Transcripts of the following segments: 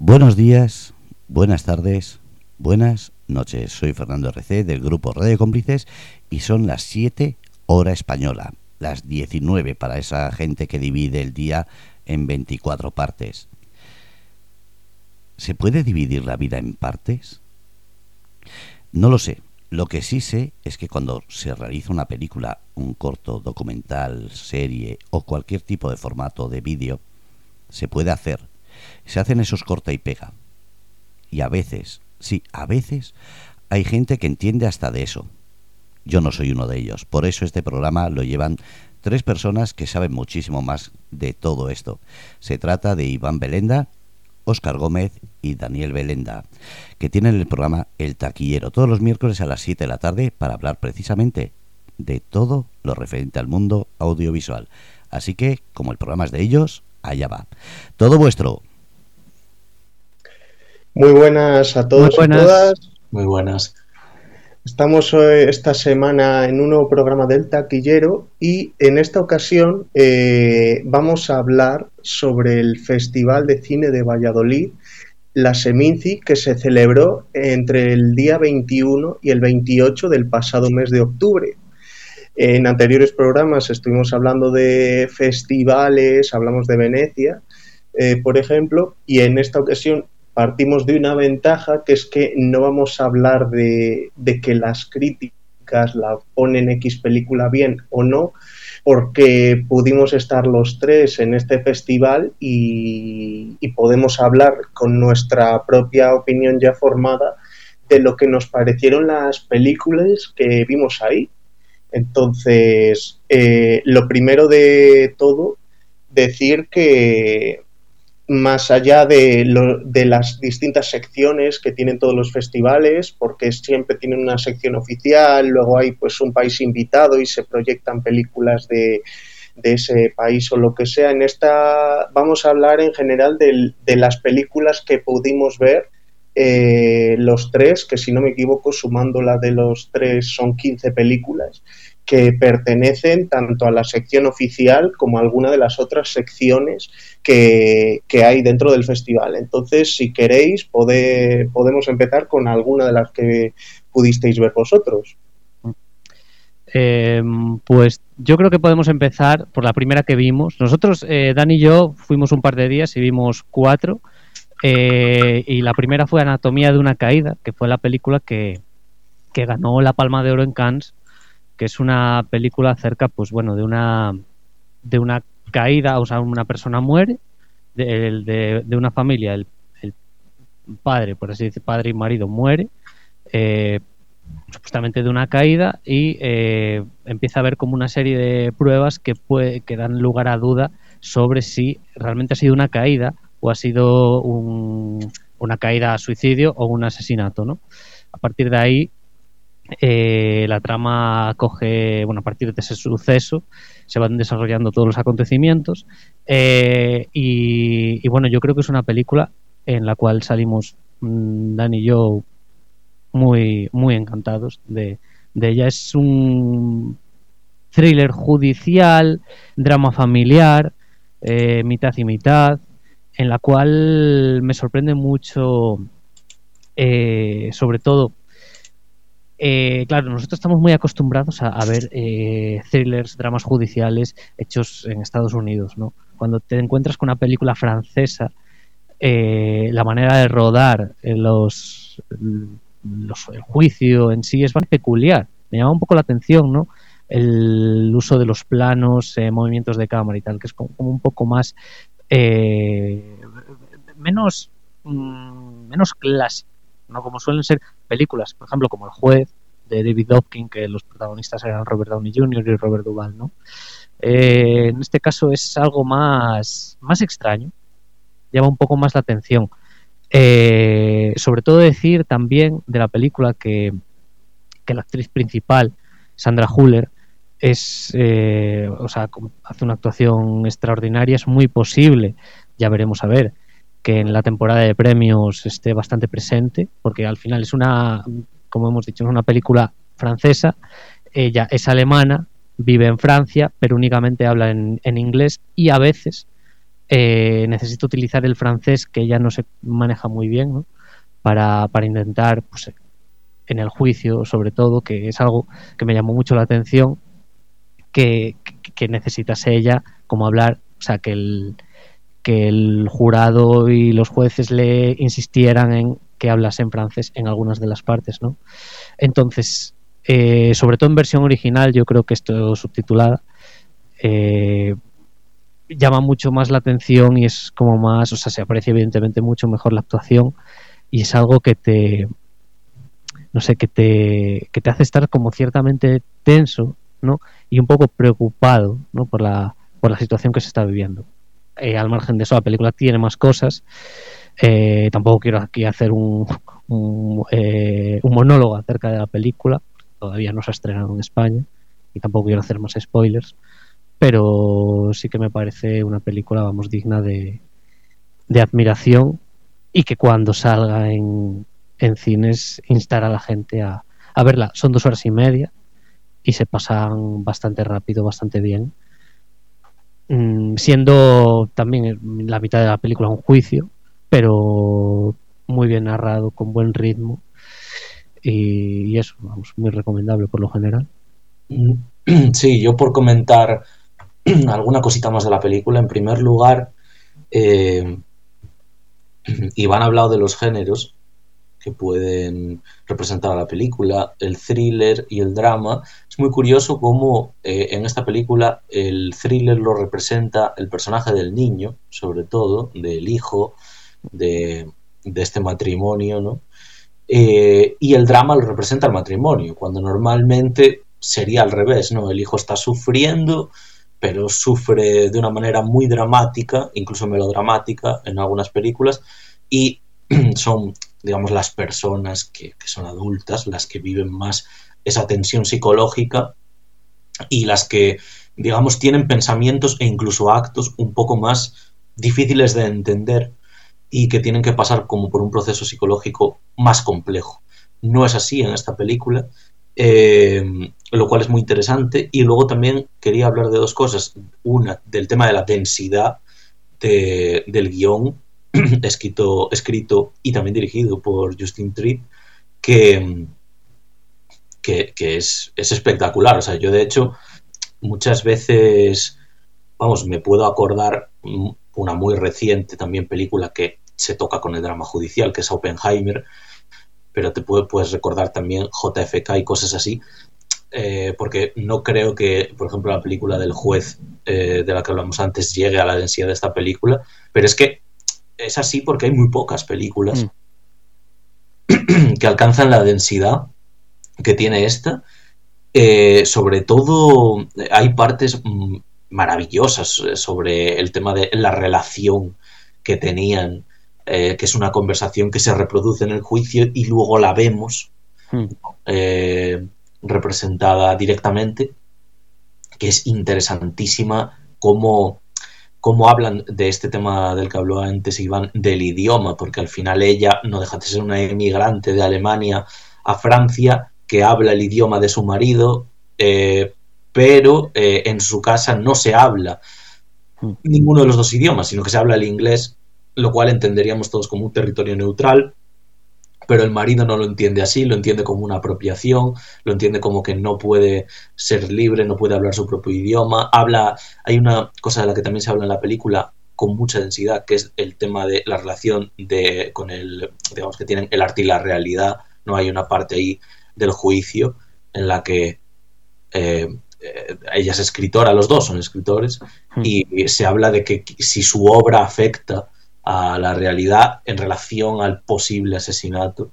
Buenos días, buenas tardes, buenas noches. Soy Fernando RC del grupo Radio Cómplices y son las 7 hora española, las 19 para esa gente que divide el día en 24 partes. ¿Se puede dividir la vida en partes? No lo sé. Lo que sí sé es que cuando se realiza una película, un corto, documental, serie o cualquier tipo de formato de vídeo, se puede hacer. Se hacen esos corta y pega. Y a veces, sí, a veces hay gente que entiende hasta de eso. Yo no soy uno de ellos. Por eso este programa lo llevan tres personas que saben muchísimo más de todo esto. Se trata de Iván Belenda, Óscar Gómez y Daniel Belenda, que tienen el programa El Taquillero todos los miércoles a las 7 de la tarde para hablar precisamente de todo lo referente al mundo audiovisual. Así que, como el programa es de ellos, allá va. Todo vuestro. Muy buenas a todos y todas. Muy buenas. Estamos esta semana en un nuevo programa del taquillero y en esta ocasión eh, vamos a hablar sobre el Festival de Cine de Valladolid, la Seminci, que se celebró entre el día 21 y el 28 del pasado mes de octubre. En anteriores programas estuvimos hablando de festivales, hablamos de Venecia, eh, por ejemplo, y en esta ocasión partimos de una ventaja que es que no vamos a hablar de, que las críticas la ponen X película bien o no, porque pudimos estar los tres en este festival y, podemos hablar con nuestra propia opinión ya formada de lo que nos parecieron las películas que vimos ahí. Entonces, eh, lo primero de todo, decir que más allá de, de, las distintas secciones que tienen todos los festivales, porque siempre tienen una sección oficial, luego hay pues un país invitado y se proyectan películas de, ese país o lo que sea. En esta vamos a hablar en general de, de las películas que pudimos ver eh, los tres, que si no me equivoco, sumando la de los tres son 15 películas que pertenecen tanto a la sección oficial como a alguna de las otras secciones que, hay dentro del festival. Entonces, si queréis, podemos empezar con alguna de las que pudisteis ver vosotros. Eh, pues yo creo que podemos empezar por la primera que vimos. Nosotros, eh, Dan y yo, fuimos un par de días y vimos cuatro. Eh, y la primera fue Anatomía de una caída, que fue la película que, que ganó la Palma de Oro en Cannes que es una película acerca, pues bueno, de una de una caída, o sea, una persona muere de, una familia, el, padre, por así decir, padre y marido muere, eh, supuestamente de una caída y eh, empieza a haber como una serie de pruebas que, puede, que dan lugar a duda sobre si realmente ha sido una caída o ha sido una caída a suicidio o un asesinato, ¿no? A partir de ahí eh, la trama coge, bueno, a partir de ese suceso se van desarrollando todos los acontecimientos eh, y, bueno, yo creo que es una película en la cual salimos mm, Dan y yo muy, muy encantados de, ella. Es un thriller judicial, drama familiar, eh, mitad y mitad, en la cual me sorprende mucho, sobre todo, eh, claro, nosotros estamos muy acostumbrados a, ver eh, thrillers, dramas judiciales hechos en Estados Unidos, ¿no? Cuando te encuentras con una película francesa, eh, la manera de rodar los, los, el juicio en sí es más peculiar. Me llama un poco la atención, ¿no? El uso de los planos, movimientos de cámara y tal, que es como, un poco más menos mm, menos clásico no como suelen ser películas, por ejemplo, como El juez de David Dobkin, que los protagonistas eran Robert Downey Jr. y Robert Duvall, ¿no? Eh, en este caso es algo más, más extraño, llama un poco más la atención. Eh, sobre todo decir también de la película que, que la actriz principal, Sandra Huller, es, eh, o sea, hace una actuación extraordinaria, es muy posible, ya veremos a ver, que en la temporada de premios esté bastante presente, porque al final es una, como hemos dicho, es una película francesa, ella es alemana, vive en Francia, pero únicamente habla en, inglés y a veces eh, necesita utilizar el francés que ella no se maneja muy bien ¿no? para, para intentar, pues, en el juicio sobre todo, que es algo que me llamó mucho la atención, que, que necesitase ella como hablar, o sea, que el, que el jurado y los jueces le insistieran en que hablase en francés en algunas de las partes, ¿no? Entonces, eh, sobre todo en versión original, yo creo que esto subtitulada eh, llama mucho más la atención y es como más, o sea, se aprecia evidentemente mucho mejor la actuación y es algo que te, no sé, que te, que te hace estar como ciertamente tenso, ¿no? Y un poco preocupado, ¿no? Por la, por la situación que se está viviendo. Eh, al margen de eso, la película tiene más cosas. Eh, tampoco quiero aquí hacer un, eh, un, monólogo acerca de la película. Todavía no se ha estrenado en España y tampoco quiero hacer más spoilers. Pero sí que me parece una película, vamos, digna de, de admiración y que cuando salga en, en cines instar a la gente a, a verla. Son dos horas y media y se pasan bastante rápido, bastante bien. Mm, siendo también la mitad de la película un juicio, pero muy bien narrado, con buen ritmo. Y, eso, vamos, muy recomendable por lo general. Sí, yo por comentar alguna cosita más de la película, en primer lugar, eh, Iván ha hablado de los géneros que pueden representar a la película, el thriller y el drama. Es muy curioso cómo eh, en esta película el thriller lo representa el personaje del niño, sobre todo, del hijo de, este matrimonio, ¿no? Eh, y el drama lo representa el matrimonio, cuando normalmente sería al revés, ¿no? El hijo está sufriendo, pero sufre de una manera muy dramática, incluso melodramática en algunas películas, y son digamos, las personas que, son adultas, las que viven más esa tensión psicológica y las que, digamos, tienen pensamientos e incluso actos un poco más difíciles de entender y que tienen que pasar como por un proceso psicológico más complejo. No es así en esta película, eh, lo cual es muy interesante. Y luego también quería hablar de dos cosas. Una, del tema de la densidad del guion, escrito, escrito y también dirigido por Justin Tripp, que, que, es, espectacular. O sea, yo de hecho muchas veces, vamos, me puedo acordar una muy reciente también película que se toca con el drama judicial, que es Oppenheimer, pero te puedes recordar también JFK y cosas así, eh, porque no creo que, por ejemplo, la película del juez eh, de la que hablamos antes llegue a la densidad de esta película, pero es que es así porque hay muy pocas películas mm. que alcanzan la densidad que tiene esta. Eh, sobre todo hay partes mm, maravillosas eh, sobre el tema de la relación que tenían, eh, que es una conversación que se reproduce en el juicio y luego la vemos mm. representada directamente, que es interesantísima cómo cómo hablan de este tema del que habló antes Iván, del idioma, porque al final ella no deja de ser una emigrante de Alemania a Francia que habla el idioma de su marido, eh, pero eh, en su casa no se habla ninguno de los dos idiomas, sino que se habla el inglés, lo cual entenderíamos todos como un territorio neutral, pero el marido no lo entiende así, lo entiende como una apropiación, lo entiende como que no puede ser libre, no puede hablar su propio idioma, habla, hay una cosa de la que también se habla en la película con mucha densidad, que es el tema de la relación de, con el, digamos que tienen el arte y la realidad, no hay una parte ahí del juicio en la que eh, eh, ella es escritora, los dos son escritores, hmm. y se habla de que si su obra afecta a la realidad en relación al posible asesinato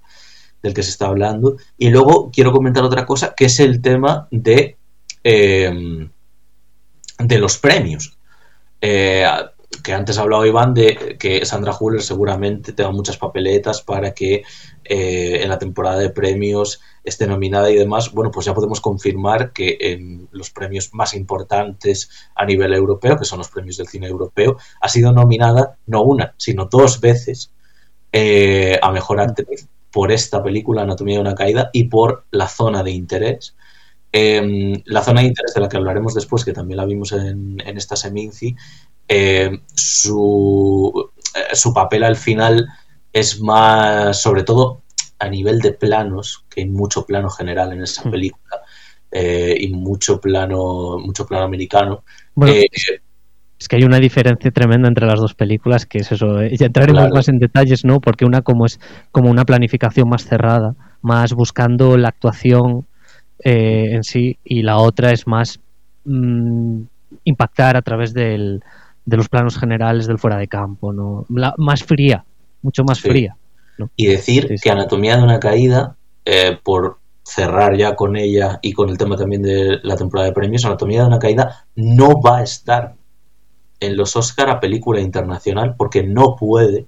del que se está hablando. Y luego quiero comentar otra cosa, que es el tema de, eh, de los premios. Eh, que antes ha hablado Iván de que Sandra Huller seguramente tenga muchas papeletas para que eh, en la temporada de premios esté nominada y demás. Bueno, pues ya podemos confirmar que en los premios más importantes a nivel europeo, que son los premios del cine europeo, ha sido nominada no una, sino dos veces eh, a mejor actriz por esta película Anatomía de una caída y por La zona de interés. em, la zona de interés de la que hablaremos después, que también la vimos en, esta Seminci, eh, su, eh, su papel al final es más, sobre todo a nivel de planos, que hay mucho plano general en esa mm. película eh, y mucho plano, mucho plano americano. Es que hay una diferencia tremenda entre las dos películas, que es eso. Eh, ya entraremos más en detalles, ¿no? Porque una como es como una planificación más cerrada, más buscando la actuación eh, en sí, y la otra es más mm, impactar a través del, de los planos generales del fuera de campo, ¿no? más fría, mucho más fría. Y decir que Anatomía de una caída, eh, por cerrar ya con ella y con el tema también de la temporada de premios, Anatomía de una caída no va a estar en los Oscar a película internacional porque no puede,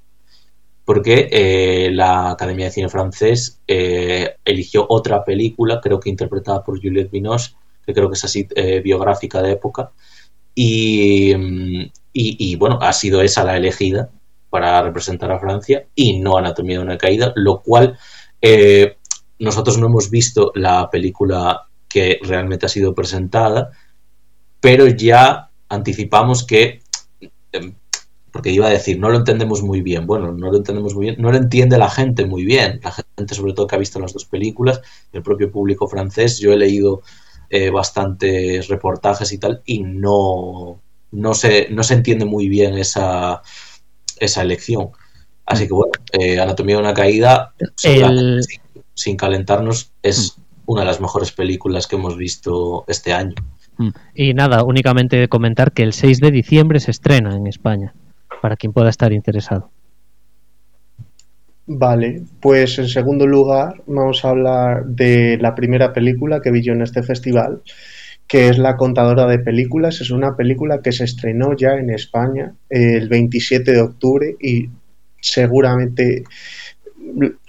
porque eh, la Academia de Cine francés eh, eligió otra película, creo que interpretada por Juliette Binoche, que creo que es así eh, biográfica de época, y, y, bueno, ha sido esa la elegida para representar a Francia y no Anatomía de una caída, lo cual nosotros no hemos visto la película que realmente ha sido presentada, pero ya anticipamos que Em, porque iba a decir, no lo entendemos muy bien. Bueno, no lo entendemos muy bien, no lo entiende la gente muy bien. La gente, sobre todo, que ha visto las dos películas, el propio público francés. Yo he leído eh, bastantes reportajes y tal, y no, no, se, no se entiende muy bien esa, esa elección. Así que bueno, eh, Anatomía de una caída, sin, calentarnos, es mm. una de las mejores películas que hemos visto este año. Mm. Y nada, únicamente comentar que el 6 de diciembre se estrena en España, para quien pueda estar interesado. Vale, pues en segundo lugar vamos a hablar de la primera película que vi yo en este festival, que es La Contadora de Películas. Es una película que se estrenó ya en España el 27 de octubre y seguramente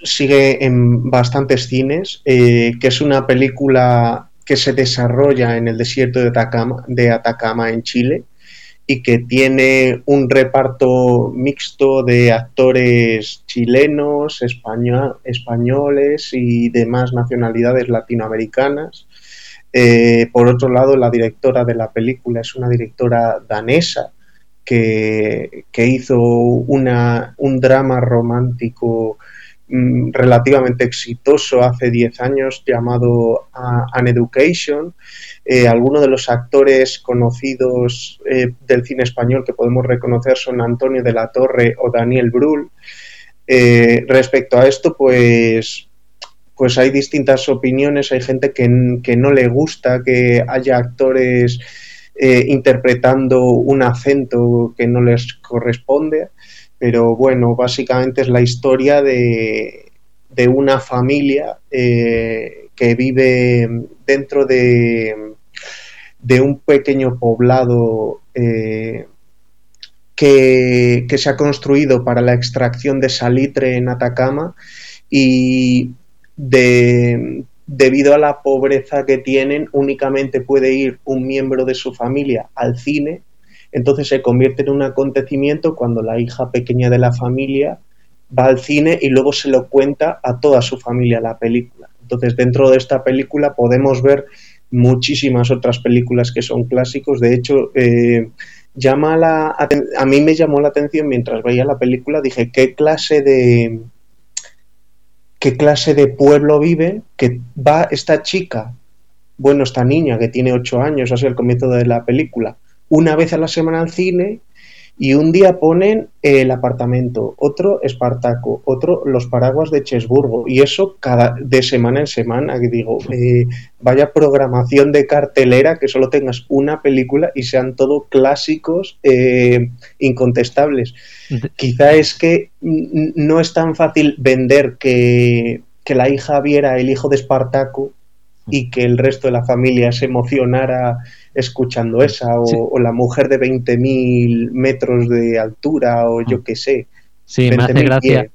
sigue en bastantes cines, eh, que es una película que se desarrolla en el desierto de Atacama, de Atacama en Chile y que tiene un reparto mixto de actores chilenos, españoles y demás nacionalidades latinoamericanas. Eh, por otro lado, la directora de la película es una directora danesa que, hizo un drama romántico Mm, relativamente exitoso hace 10 años llamado An Education. Eh, algunos de los actores conocidos eh, del cine español que podemos reconocer son Antonio de la Torre o Daniel Brühl. Eh, respecto a esto, pues, pues hay distintas opiniones. Hay gente que, que no le gusta que haya actores interpretando un acento que no les corresponde pero bueno, básicamente es la historia de, de una familia eh, que vive dentro de, de un pequeño poblado eh, que, que, se ha construido para la extracción de salitre en Atacama y de, debido a la pobreza que tienen únicamente puede ir un miembro de su familia al cine entonces se convierte en un acontecimiento cuando la hija pequeña de la familia va al cine y luego se lo cuenta a toda su familia la película. Entonces dentro de esta película podemos ver muchísimas otras películas que son clásicos. De hecho, eh, llama la, a mí me llamó la atención mientras veía la película, dije, ¿qué clase de qué clase de pueblo vive que va esta chica, bueno, esta niña que tiene ocho años, así el comienzo de la película, una vez a la semana al cine y un día ponen el apartamento, otro Espartaco, otro los paraguas de Chesburgo y eso cada de semana en semana que digo eh, vaya programación de cartelera que solo tengas una película y sean todo clásicos eh, incontestables. Quizá es que no es tan fácil vender que, que la hija viera el hijo de Espartaco y que el resto de la familia se emocionara escuchando esa, o, la mujer de 20.000 metros de altura, o yo ah. qué sé. Sí, me hace gracia.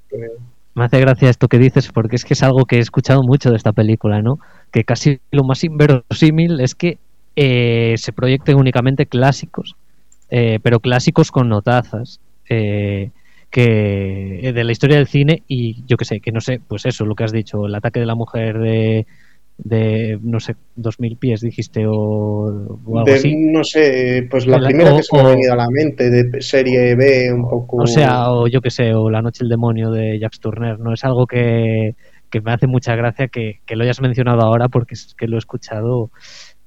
me hace gracia esto que dices, porque es que es algo que he escuchado mucho de esta película, ¿no? Que casi lo más inverosímil es que eh, se proyecten únicamente clásicos, eh, pero clásicos con notazas. Eh, que de la historia del cine y yo qué sé, que no sé, pues eso, lo que has dicho, el ataque de la mujer de de no sé, 2000 pies dijiste o, algo así. No sé, pues la, primera que se me ha venido a la mente, de serie B, un poco. O sea, o yo que sé, o La Noche del Demonio de Jacques Turner, no es algo que, me hace mucha gracia que, lo hayas mencionado ahora porque es que lo he escuchado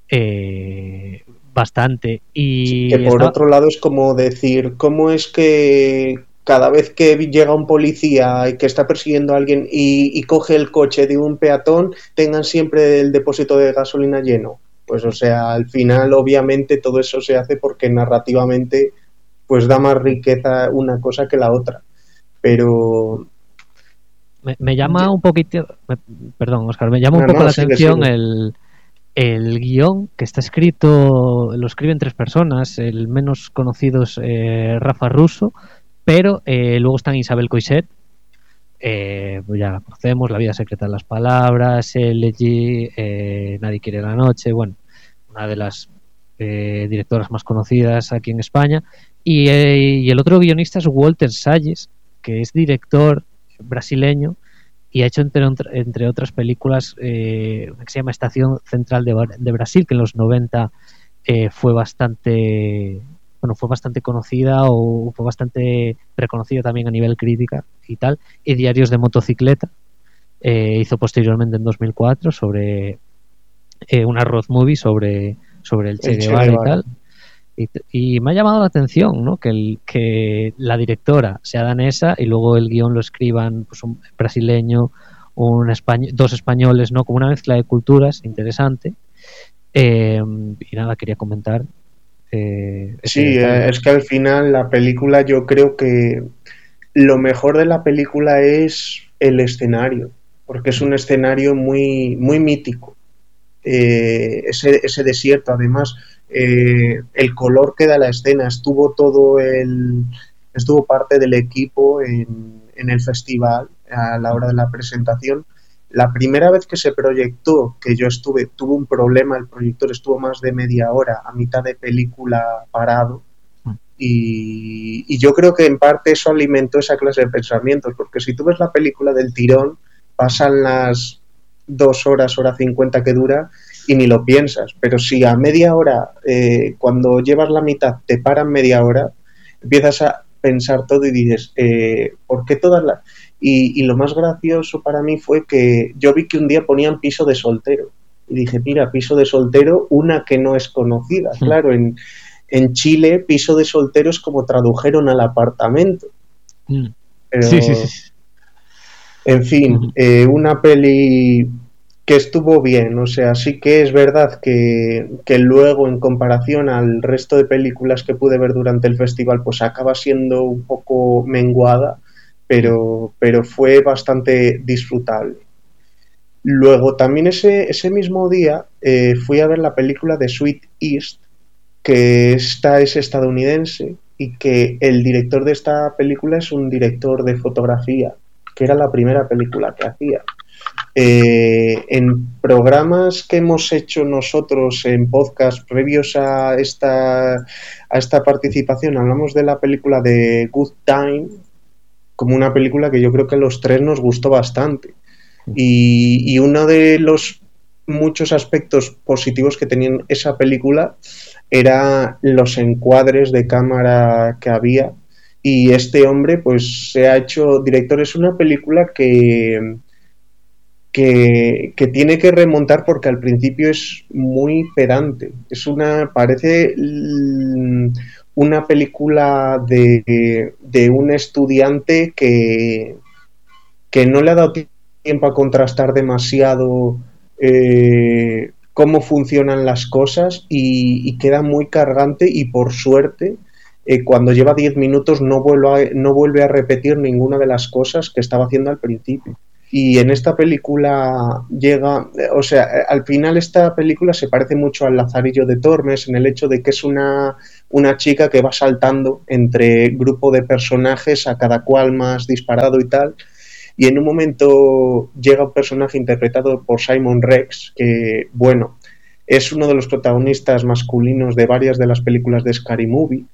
eh, bastante. Y que por otro lado es como decir, ¿cómo es que cada vez que llega un policía y que está persiguiendo a alguien y, coge el coche de un peatón, tengan siempre el depósito de gasolina lleno. Pues o sea, al final obviamente todo eso se hace porque narrativamente pues da más riqueza una cosa que la otra. Pero... Me, llama un poquito, perdón Oscar, me llama un poco la atención el, el guion que está escrito, lo escriben tres personas, el menos conocido es eh, Rafa Russo, pero eh, luego están Isabel Coiset, eh, pues ya la conocemos, La vida secreta de las palabras, LG, eh, Nadie quiere la noche, bueno, una de las eh, directoras más conocidas aquí en España. Y, el otro guionista es Walter Salles, que es director brasileño y ha hecho entre, entre otras películas que se llama Estación Central de, de Brasil, que en los 90 fue bastante bueno, fue bastante conocida o fue bastante reconocida también a nivel crítica y tal, y Diarios de Motocicleta. Eh, hizo posteriormente en 2004 sobre eh, una road movie sobre, sobre el Che, Guevara, y tal. Y, me ha llamado la atención ¿no? que, el, que la directora sea danesa y luego el guion lo escriban pues, un brasileño, un español, dos españoles, ¿no? como una mezcla de culturas interesante. Eh, y nada, quería comentar eh, sí, eh, es que al final la película yo creo que lo mejor de la película es el escenario, porque es un escenario muy, muy mítico. Eh, ese, ese, desierto, además, el color que da la escena, estuvo todo el, estuvo parte del equipo en, en el festival a la hora de la presentación la primera vez que se proyectó, que yo estuve, tuvo un problema, el proyector estuvo más de media hora a mitad de película parado. Mm. Y, yo creo que en parte eso alimentó esa clase de pensamientos, porque si tú ves la película del tirón, pasan las dos horas, hora cincuenta que dura y ni lo piensas. Pero si a media hora, eh, cuando llevas la mitad, te paran media hora, empiezas a pensar todo y dices, eh, ¿por qué todas las...? Y, lo más gracioso para mí fue que yo vi que un día ponían piso de soltero. Y dije, mira, piso de soltero, una que no es conocida. Hmm. Claro, en, en Chile, piso de soltero es como tradujeron al apartamento. Hmm. sí, sí, sí. En fin, hmm. eh, una peli que estuvo bien, o sea, sí que es verdad que, que, luego en comparación al resto de películas que pude ver durante el festival, pues acaba siendo un poco menguada, pero, pero fue bastante disfrutable. Luego también ese, ese mismo día eh, fui a ver la película de Sweet East, que esta es estadounidense y que el director de esta película es un director de fotografía, que era la primera película que hacía. Eh, en programas que hemos hecho nosotros en podcast previos a esta, a esta participación, hablamos de la película de Good Time, como una película que yo creo que a los tres nos gustó bastante. Y, uno de los muchos aspectos positivos que tenían esa película era los encuadres de cámara que había. Y este hombre, pues, se ha hecho director. Es una película que, que, que, tiene que remontar porque al principio es muy pedante. Es una, parece una película de, un estudiante que, que, no le ha dado tiempo a contrastar demasiado eh, cómo funcionan las cosas y, queda muy cargante y por suerte eh, cuando lleva 10 minutos no vuelve, a, no vuelve a repetir ninguna de las cosas que estaba haciendo al principio. Y en esta película llega, o sea, al final esta película se parece mucho al Lazarillo de Tormes en el hecho de que es una, una chica que va saltando entre grupo de personajes a cada cual más disparado y tal. Y en un momento llega un personaje interpretado por Simon Rex, que, bueno, es uno de los protagonistas masculinos de varias de las películas de Scary Movie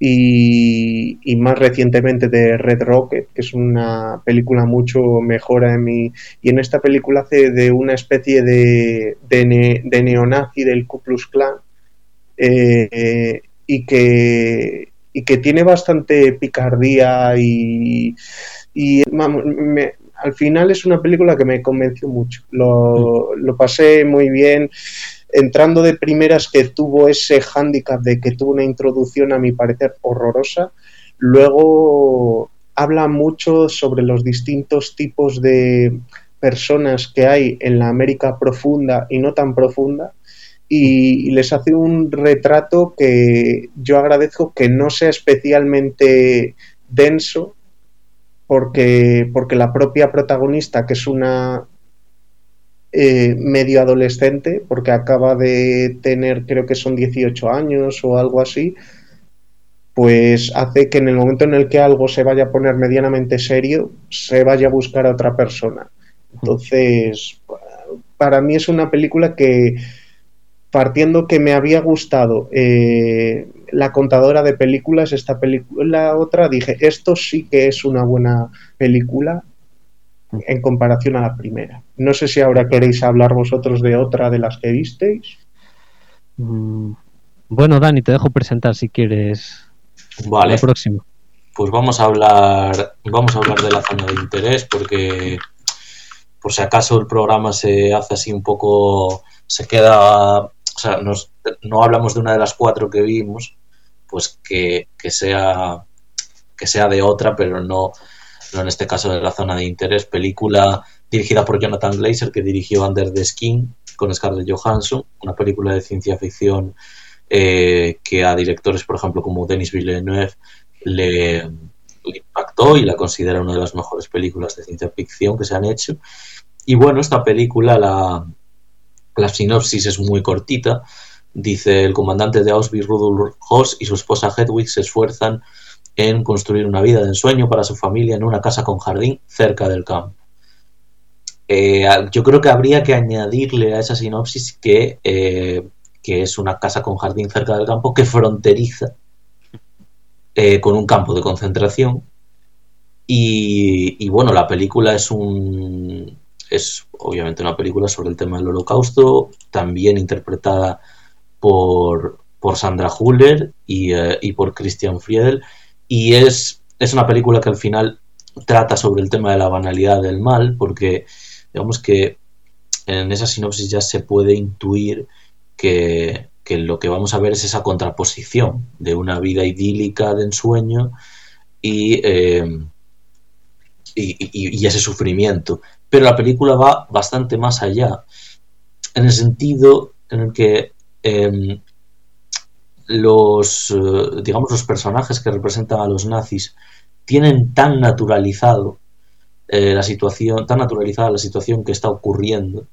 y, más recientemente de Red Rocket, que es una película mucho mejor en mi... Y en esta película hace de una especie de, de, neonazi del Ku Klux Klan eh, y, que, y que tiene bastante picardía y, y al final es una película que me convenció mucho. Lo, lo pasé muy bien entrando de primeras que tuvo ese hándicap de que tuvo una introducción a mi parecer horrorosa, luego habla mucho sobre los distintos tipos de personas que hay en la América profunda y no tan profunda y, les hace un retrato que yo agradezco que no sea especialmente denso porque, porque la propia protagonista, que es una eh, medio adolescente, porque acaba de tener, creo que son 18 años o algo así, pues hace que en el momento en el que algo se vaya a poner medianamente serio, se vaya a buscar a otra persona. Entonces, para mí es una película que, partiendo que me había gustado eh, la contadora de películas, esta película, otra, dije, esto sí que es una buena película en comparación a la primera. No sé si ahora queréis hablar vosotros de otra de las que visteis. Mm, bueno, Dani, te dejo presentar si quieres. Vale. La próxima. Pues vamos a hablar, vamos a hablar de la zona de interés porque por si acaso el programa se hace así un poco, se queda, o sea, no hablamos de una de las cuatro que vimos, pues que, que sea que sea de otra, pero no no en este caso de la zona de interés, película dirigida por Jonathan Glazer, que dirigió Under the Skin con Scarlett Johansson, una película de ciencia ficción eh, que a directores, por ejemplo, como Denis Villeneuve le, impactó y la considera una de las mejores películas de ciencia ficción que se han hecho. Y bueno, esta película, la, la sinopsis es muy cortita. Dice, el comandante de Auschwitz, Rudolf Hoss, y su esposa Hedwig se esfuerzan en construir una vida de ensueño para su familia en una casa con jardín cerca del campo. Eh, yo creo que habría que añadirle a esa sinopsis que, eh, que, es una casa con jardín cerca del campo que fronteriza eh, con un campo de concentración. Y, bueno, la película es un. es obviamente una película sobre el tema del holocausto, también interpretada por, por Sandra Huller y, y por Christian Friedel y es, es una película que al final trata sobre el tema de la banalidad del mal, porque digamos que en esa sinopsis ya se puede intuir que, lo que vamos a ver es esa contraposición de una vida idílica de ensueño eh, y, y, ese sufrimiento. Pero la película va bastante más allá, en el sentido en el que em, los, eh, digamos, los personajes que representan a los nazis tienen tan naturalizado eh, la situación, tan naturalizada la situación que está ocurriendo,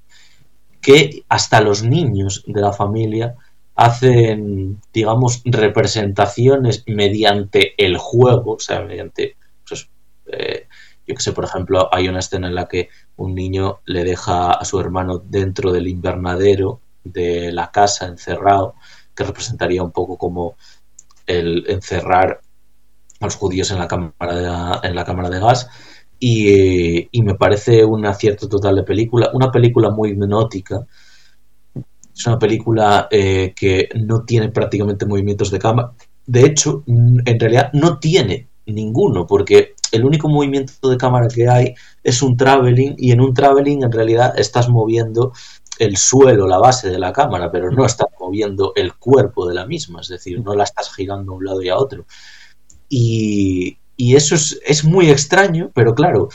que hasta los niños de la familia hacen, digamos, representaciones mediante el juego, o sea, mediante, pues, eh, yo que sé, por ejemplo, hay una escena en la que un niño le deja a su hermano dentro del invernadero de la casa encerrado que representaría un poco como el encerrar a los judíos en la cámara de, en la cámara de gas. Y, me parece un acierto total de película, una película muy hipnótica. Es una película eh, que no tiene prácticamente movimientos de cámara. De hecho, en realidad no tiene ninguno, porque el único movimiento de cámara que hay es un traveling y en un traveling en realidad estás moviendo el suelo, la base de la cámara, pero no estás moviendo el cuerpo de la misma, es decir, no la estás girando a un lado y a otro. Y, eso es, muy extraño, pero claro,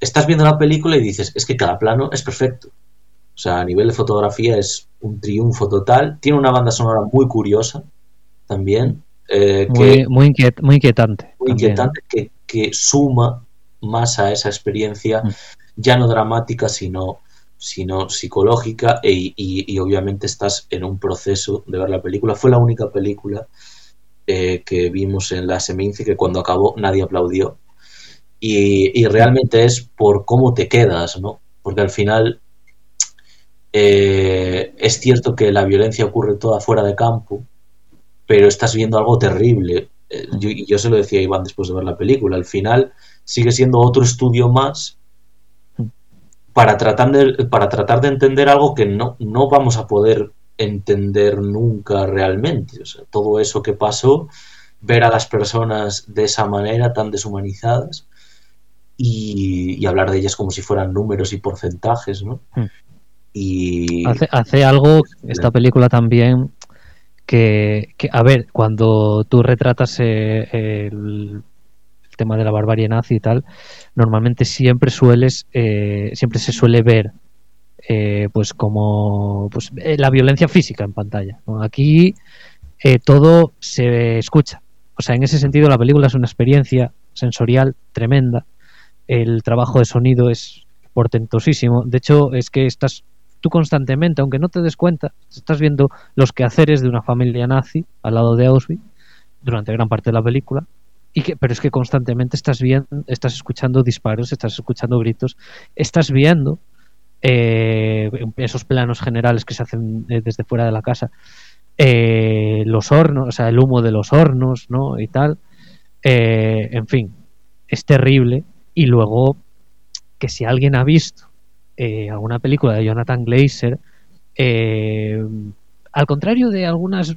estás viendo la película y dices, es que cada plano es perfecto. O sea, a nivel de fotografía es un triunfo total. Tiene una banda sonora muy curiosa también. Eh, muy, muy, inquietante. Muy inquietante, que, que, suma más a esa experiencia, mm. ya no dramática, sino sino psicológica e, y, obviamente estás en un proceso de ver la película. Fue la única película eh, que vimos en la Seminci que cuando acabó nadie aplaudió. Y, realmente es por cómo te quedas, ¿no? Porque al final eh, es cierto que la violencia ocurre toda fuera de campo, pero estás viendo algo terrible eh, yo, yo se lo decía a Iván después de ver la película, al final sigue siendo otro estudio más para tratar de, para tratar de entender algo que no, no vamos a poder entender nunca realmente. O sea, todo eso que pasó, ver a las personas de esa manera tan deshumanizadas y, y hablar de ellas como si fueran números y porcentajes, ¿no? Hmm. Y Hace, hace algo esta película también que, que, a ver, cuando tú retratas eh, el tema de la barbarie nazi y tal, normalmente siempre sueles, eh, siempre se suele ver eh, pues como pues, eh, la violencia física en pantalla. Aquí eh, todo se escucha. O sea, en ese sentido la película es una experiencia sensorial tremenda. El trabajo de sonido es portentosísimo. De hecho, es que estás tú constantemente, aunque no te des cuenta, estás viendo los quehaceres de una familia nazi al lado de Auschwitz durante gran parte de la película. Pero es que constantemente estás viendo, estás escuchando disparos, estás escuchando gritos, estás viendo eh, esos planos generales que se hacen eh, desde fuera de la casa, eh, los hornos, o sea, el humo de los hornos, ¿no? Y tal. Eh, en fin, es terrible. Y luego, que si alguien ha visto alguna película de Jonathan Glazer, al contrario de algunas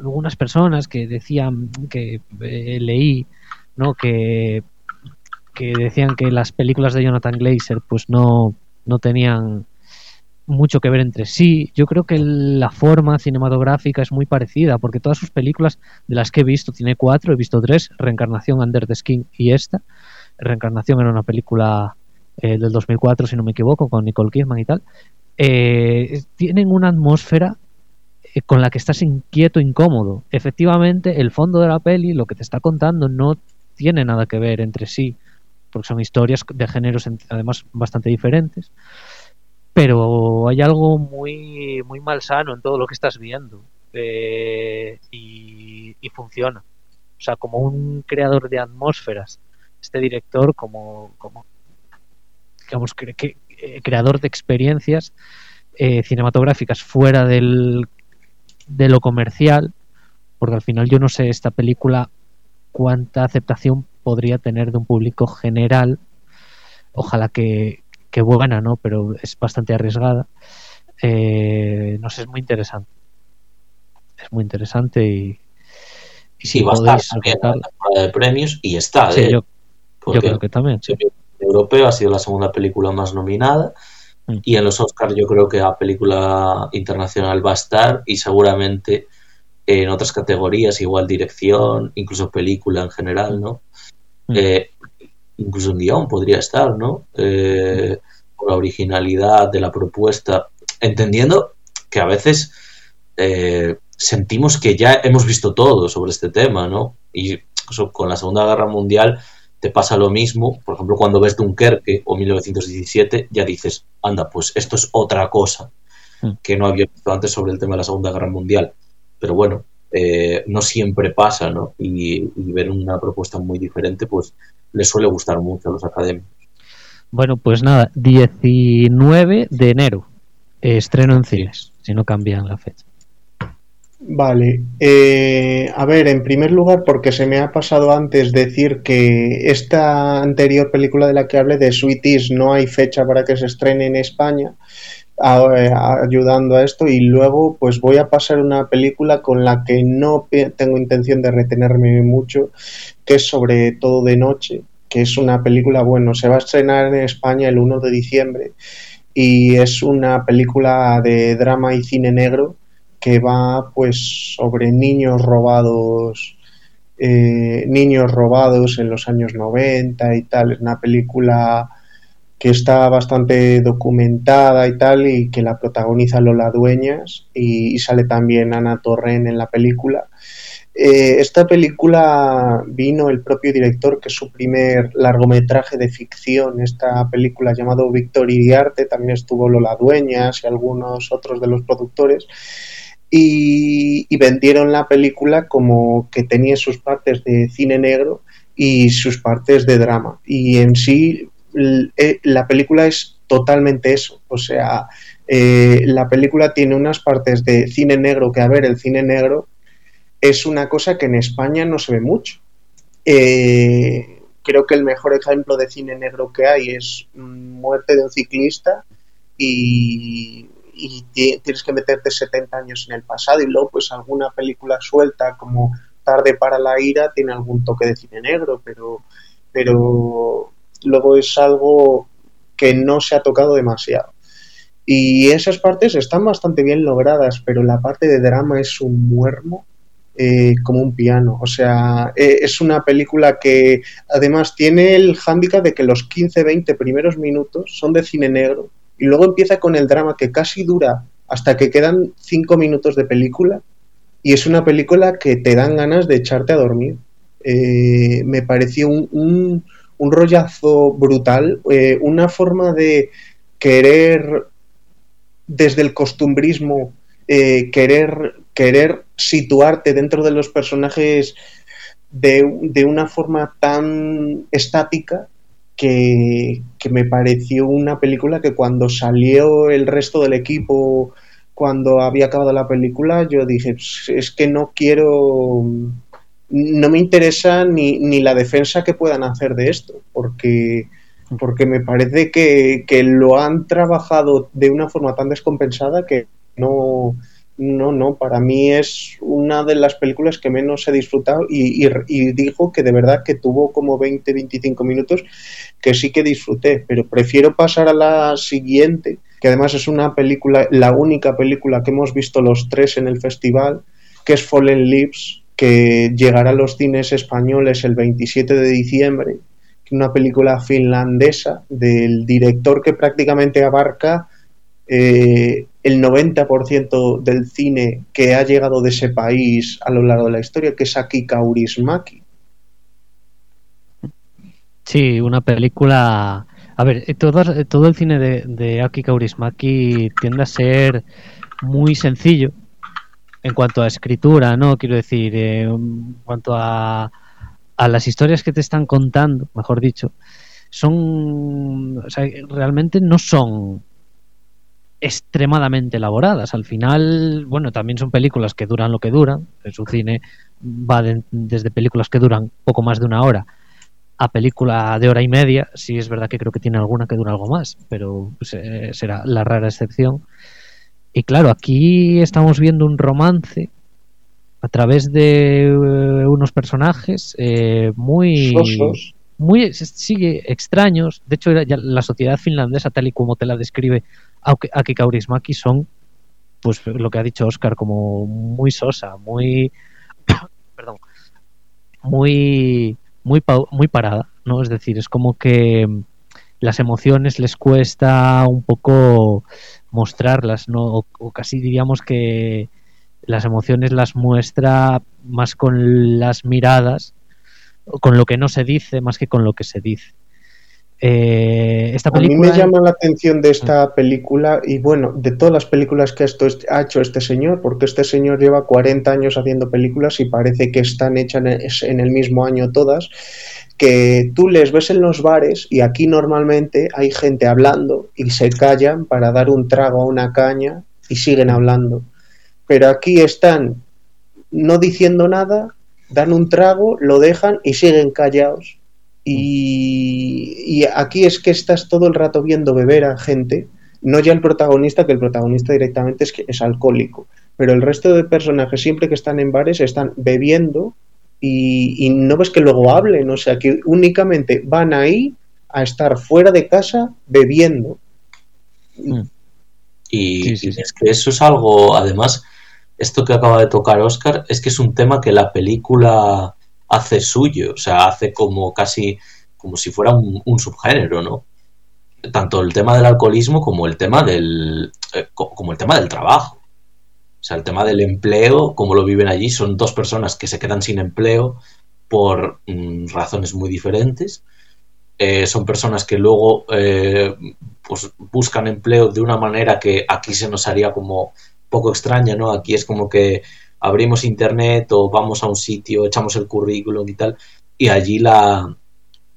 algunas personas que decían que eh, leí, ¿no? Que que decían que las películas de Jonathan Glazer pues no no tenían mucho que ver entre sí. Yo creo que la forma cinematográfica es muy parecida, porque todas sus películas, de las que he visto, tiene cuatro, he visto tres, Reencarnación, Under the Skin y esta. Reencarnación era una película eh, del 2004, si no me equivoco, con Nicole Kidman y tal. Eh, tienen una atmósfera con la que estás inquieto, incómodo. Efectivamente, el fondo de la peli, lo que te está contando, no tiene nada que ver entre sí, porque son historias de géneros además bastante diferentes pero hay algo muy muy malsano en todo lo que estás viendo eh, y, y, funciona o sea como un creador de atmósferas este director como como digamos que eh, creador de experiencias eh, cinematográficas fuera del de lo comercial porque al final yo no sé esta película cuánta aceptación podría tener de un público general ojalá que, que buena, ¿no? Pero es bastante arriesgada. Eh, no sé, es muy interesante. Es muy interesante y, y si va a estar la temporada de premios y está, sí, ¿eh? yo, yo, creo que también. Sí. El europeo ha sido la segunda película más nominada. Y en los Oscars yo creo que la película internacional va a estar y seguramente en otras categorías, igual dirección, incluso película en general, ¿no? Mm. Eh, incluso un guion podría estar, ¿no? Eh, por la originalidad de la propuesta, entendiendo que a veces eh, sentimos que ya hemos visto todo sobre este tema, ¿no? Y con la Segunda Guerra Mundial te pasa lo mismo, por ejemplo, cuando ves Dunkerque o 1917, ya dices, anda, pues esto es otra cosa Mm. que no había visto antes sobre el tema de la Segunda Guerra Mundial. Pero bueno, eh, no siempre pasa, ¿no? Y, y, ver una propuesta muy diferente, pues les suele gustar mucho a los académicos. Bueno, pues nada, 19 de enero, eh, estreno en cines, si no cambian la fecha. Vale, eh, a ver, en primer lugar, porque se me ha pasado antes decir que esta anterior película de la que hablé, de Sweeties, no hay fecha para que se estrene en España, a, ayudando a esto, y luego pues voy a pasar una película con la que no tengo intención de retenerme mucho, que es sobre todo de noche, que es una película, bueno, se va a estrenar en España el 1 de diciembre, y es una película de drama y cine negro que va pues sobre niños robados eh, niños robados en los años 90 y tal. Es una película que está bastante documentada y tal y que la protagoniza Lola Dueñas y, sale también Ana Torren en la película. Eh, esta película vino el propio director, que es su primer largometraje de ficción, esta película llamado Víctor Iriarte, también estuvo Lola Dueñas y algunos otros de los productores, y, vendieron la película como que tenía sus partes de cine negro y sus partes de drama. Y en sí eh, la película es totalmente eso. O sea, eh, la película tiene unas partes de cine negro que, a ver, el cine negro es una cosa que en España no se ve mucho. Eh, creo que el mejor ejemplo de cine negro que hay es Muerte de un ciclista y, tienes que meterte 70 años en el pasado y luego pues alguna película suelta como Tarde para la ira tiene algún toque de cine negro, pero, pero luego es algo que no se ha tocado demasiado. Y esas partes están bastante bien logradas, pero la parte de drama es un muermo eh, como un piano. O sea, eh, es una película que además tiene el hándicap de que los 15-20 primeros minutos son de cine negro y luego empieza con el drama que casi dura hasta que quedan 5 minutos de película y es una película que te dan ganas de echarte a dormir. Eh, me pareció un, un, rollazo brutal, una forma de querer desde el costumbrismo querer querer situarte dentro de los personajes de, una forma tan estática que, me pareció una película que cuando salió el resto del equipo, cuando había acabado la película, yo dije, es que no quiero, no me interesa ni, ni la defensa que puedan hacer de esto, porque, porque me parece que, que lo han trabajado de una forma tan descompensada que no, no, no, para mí es una de las películas que menos he disfrutado y, digo que de verdad que tuvo como 20, 25 minutos que sí que disfruté, pero prefiero pasar a la siguiente, que además es una película, la única película que hemos visto los tres en el festival, que es Fallen Lips, que llegará a los cines españoles el 27 de diciembre, una película finlandesa del director que prácticamente abarca eh, el 90% del cine que ha llegado de ese país a lo largo de la historia, que es Aki Kaurismaki. Sí, una película... A ver, eh, todo, eh, todo el cine de, Aki Kaurismaki tiende a ser muy sencillo en cuanto a escritura, ¿no? Quiero decir, en cuanto a, a las historias que te están contando, mejor dicho, son... O sea, realmente no son extremadamente elaboradas. Al final, bueno, también son películas que duran lo que duran. En su cine va desde películas que duran poco más de una hora a película de hora y media. Sí es verdad que creo que tiene alguna que dura algo más, pero pues, eh, será la rara excepción. Y claro, aquí estamos viendo un romance a través de eh, unos personajes eh, muy muy sigue extraños. De hecho, la sociedad finlandesa, tal y como te la describe Aki Kaurismaki, son, pues lo que ha dicho Oscar, como muy sosa, muy. perdón. Muy. Muy, muy parada, ¿no? Es decir, es como que las emociones les cuesta un poco mostrarlas, ¿no? o casi diríamos que las emociones las muestra más con las miradas con lo que no se dice más que con lo que se dice. Eh, esta película... A mí me llama la atención de esta mm. película y bueno, de todas las películas que esto ha hecho este señor, porque este señor lleva 40 años haciendo películas y parece que están hechas en el mismo año todas, que tú les ves en los bares y aquí normalmente hay gente hablando y se callan para dar un trago a una caña y siguen hablando. Pero aquí están no diciendo nada dan un trago, lo dejan y siguen callados. Y, aquí es que estás todo el rato viendo beber a gente, no ya el protagonista, que el protagonista directamente es que es alcohólico, pero el resto de personajes siempre que están en bares están bebiendo y, no ves que luego hablen, o sea que únicamente van ahí a estar fuera de casa bebiendo. Mm. Y, es que eso es algo, además, esto que acaba de tocar Oscar es que es un tema que la película hace suyo, o sea, hace como casi como si fuera un, subgénero, ¿no? Tanto el tema del alcoholismo como el tema del eh, como el tema del trabajo. O sea, el tema del empleo, como lo viven allí, son dos personas que se quedan sin empleo por mm, razones muy diferentes. Eh, son personas que luego eh, pues buscan empleo de una manera que aquí se nos haría como poco extraña, ¿no? Aquí es como que abrimos internet o vamos a un sitio, echamos el currículum y tal, y allí la,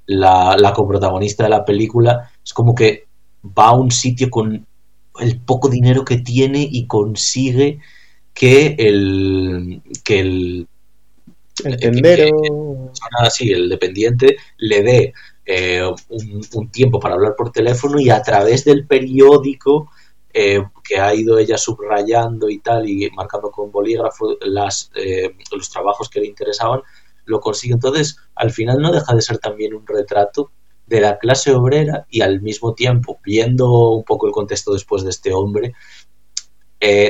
la, coprotagonista de la película es como que va a un sitio con el poco dinero que tiene y consigue que el, que el, el tendero. así, el dependiente, le dé eh, un, tiempo para hablar por teléfono y a través del periódico eh, que ha ido ella subrayando y tal y marcando con bolígrafo eh, los trabajos que le interesaban, lo consigue. Entonces, al final no deja de ser también un retrato de la clase obrera y al mismo tiempo, viendo un poco el contexto después de este hombre,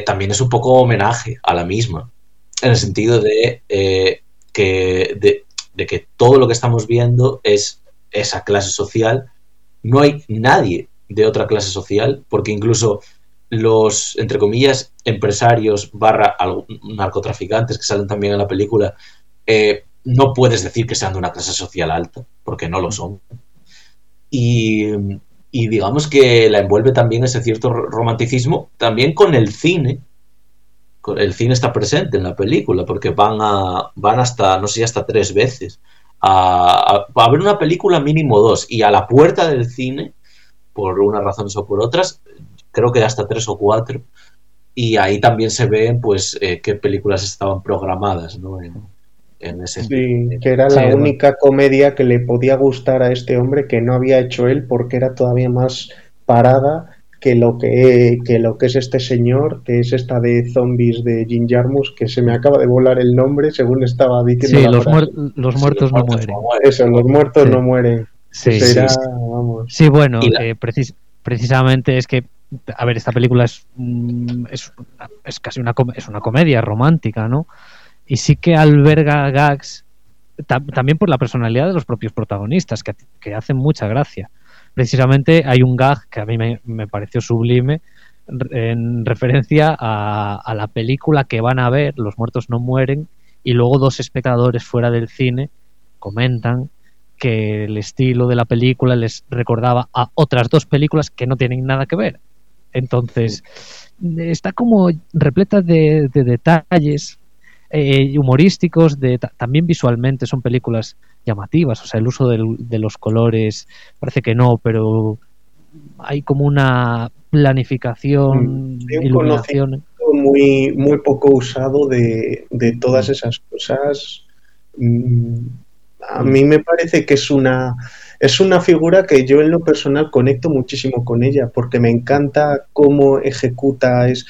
también es un poco homenaje a la misma, en el sentido de, que, de que todo lo que estamos viendo es esa clase social, no hay nadie de otra clase social, porque incluso los, entre comillas, empresarios barra narcotraficantes que salen también en la película, eh, no puedes decir que sean de una clase social alta, porque no lo son. Y, y, digamos que la envuelve también ese cierto romanticismo, también con el cine. El cine está presente en la película, porque van, a, van hasta, no sé, hasta tres veces a, a, ver una película mínimo dos y a la puerta del cine, por unas razones o por otras, creo que hasta tres o cuatro, y ahí también se ven pues eh, qué películas estaban programadas ¿no? en, ese sí, que era la única comedia que le podía gustar a este hombre que no había hecho él porque era todavía más parada que lo que, que lo que es este señor, que es esta de zombies de Jim Jarmus, que se me acaba de volar el nombre según estaba diciendo. Sí, los, los, muertos no mueren. Eso, los muertos no mueren. Sí, sí, bueno, eh, precisamente es que, a ver, esta película es, mm, es, es, casi una, es una comedia romántica, ¿no? Y sí que alberga gags, también por la personalidad de los propios protagonistas, que, que hacen mucha gracia precisamente hay un gag que a mí me, pareció sublime en referencia a, la película que van a ver, Los muertos no mueren, y luego dos espectadores fuera del cine comentan que el estilo de la película les recordaba a otras dos películas que no tienen nada que ver. Entonces, está como repleta de, detalles eh, humorísticos, de, también visualmente son películas llamativas, o sea, el uso de los colores parece que no, pero hay como una planificación, mm, iluminación. muy, muy poco usado de, de todas esas cosas. Mm, a mí me parece que es una es una figura que yo en lo personal conecto muchísimo con ella porque me encanta cómo ejecuta es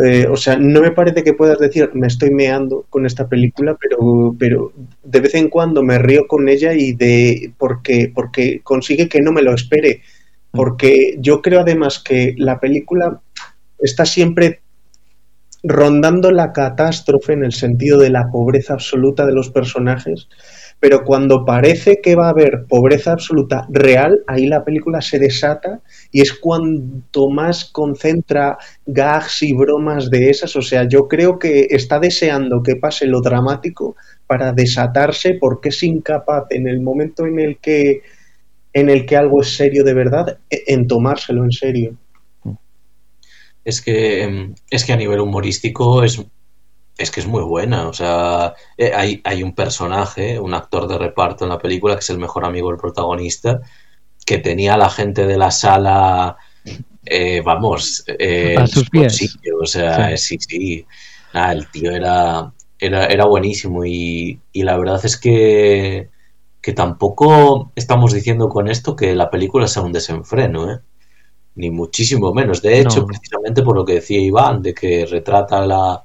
eh, o sea, no me parece que puedas decir me estoy meando con esta película, pero, pero de vez en cuando me río con ella y de porque, porque consigue que no me lo espere. Porque yo creo además que la película está siempre rondando la catástrofe en el sentido de la pobreza absoluta de los personajes pero cuando parece que va a haber pobreza absoluta real, ahí la película se desata y es cuanto más concentra gags y bromas de esas. O sea, yo creo que está deseando que pase lo dramático para desatarse porque es incapaz en el momento en el que en el que algo es serio de verdad, e, en tomárselo en serio. Es que, es que a nivel humorístico es es que es muy buena. O sea, eh, hay, hay un personaje, un actor de reparto en la película que es el mejor amigo del protagonista, que tenía a la gente de la sala, eh, vamos, eh, a sus pies. o sea, sí, sí. el tío era, era, era buenísimo y, y, la verdad es que, que tampoco estamos diciendo con esto que la película sea un desenfreno, ¿eh? ni muchísimo menos. De hecho, precisamente por lo que decía Iván, de que retrata la,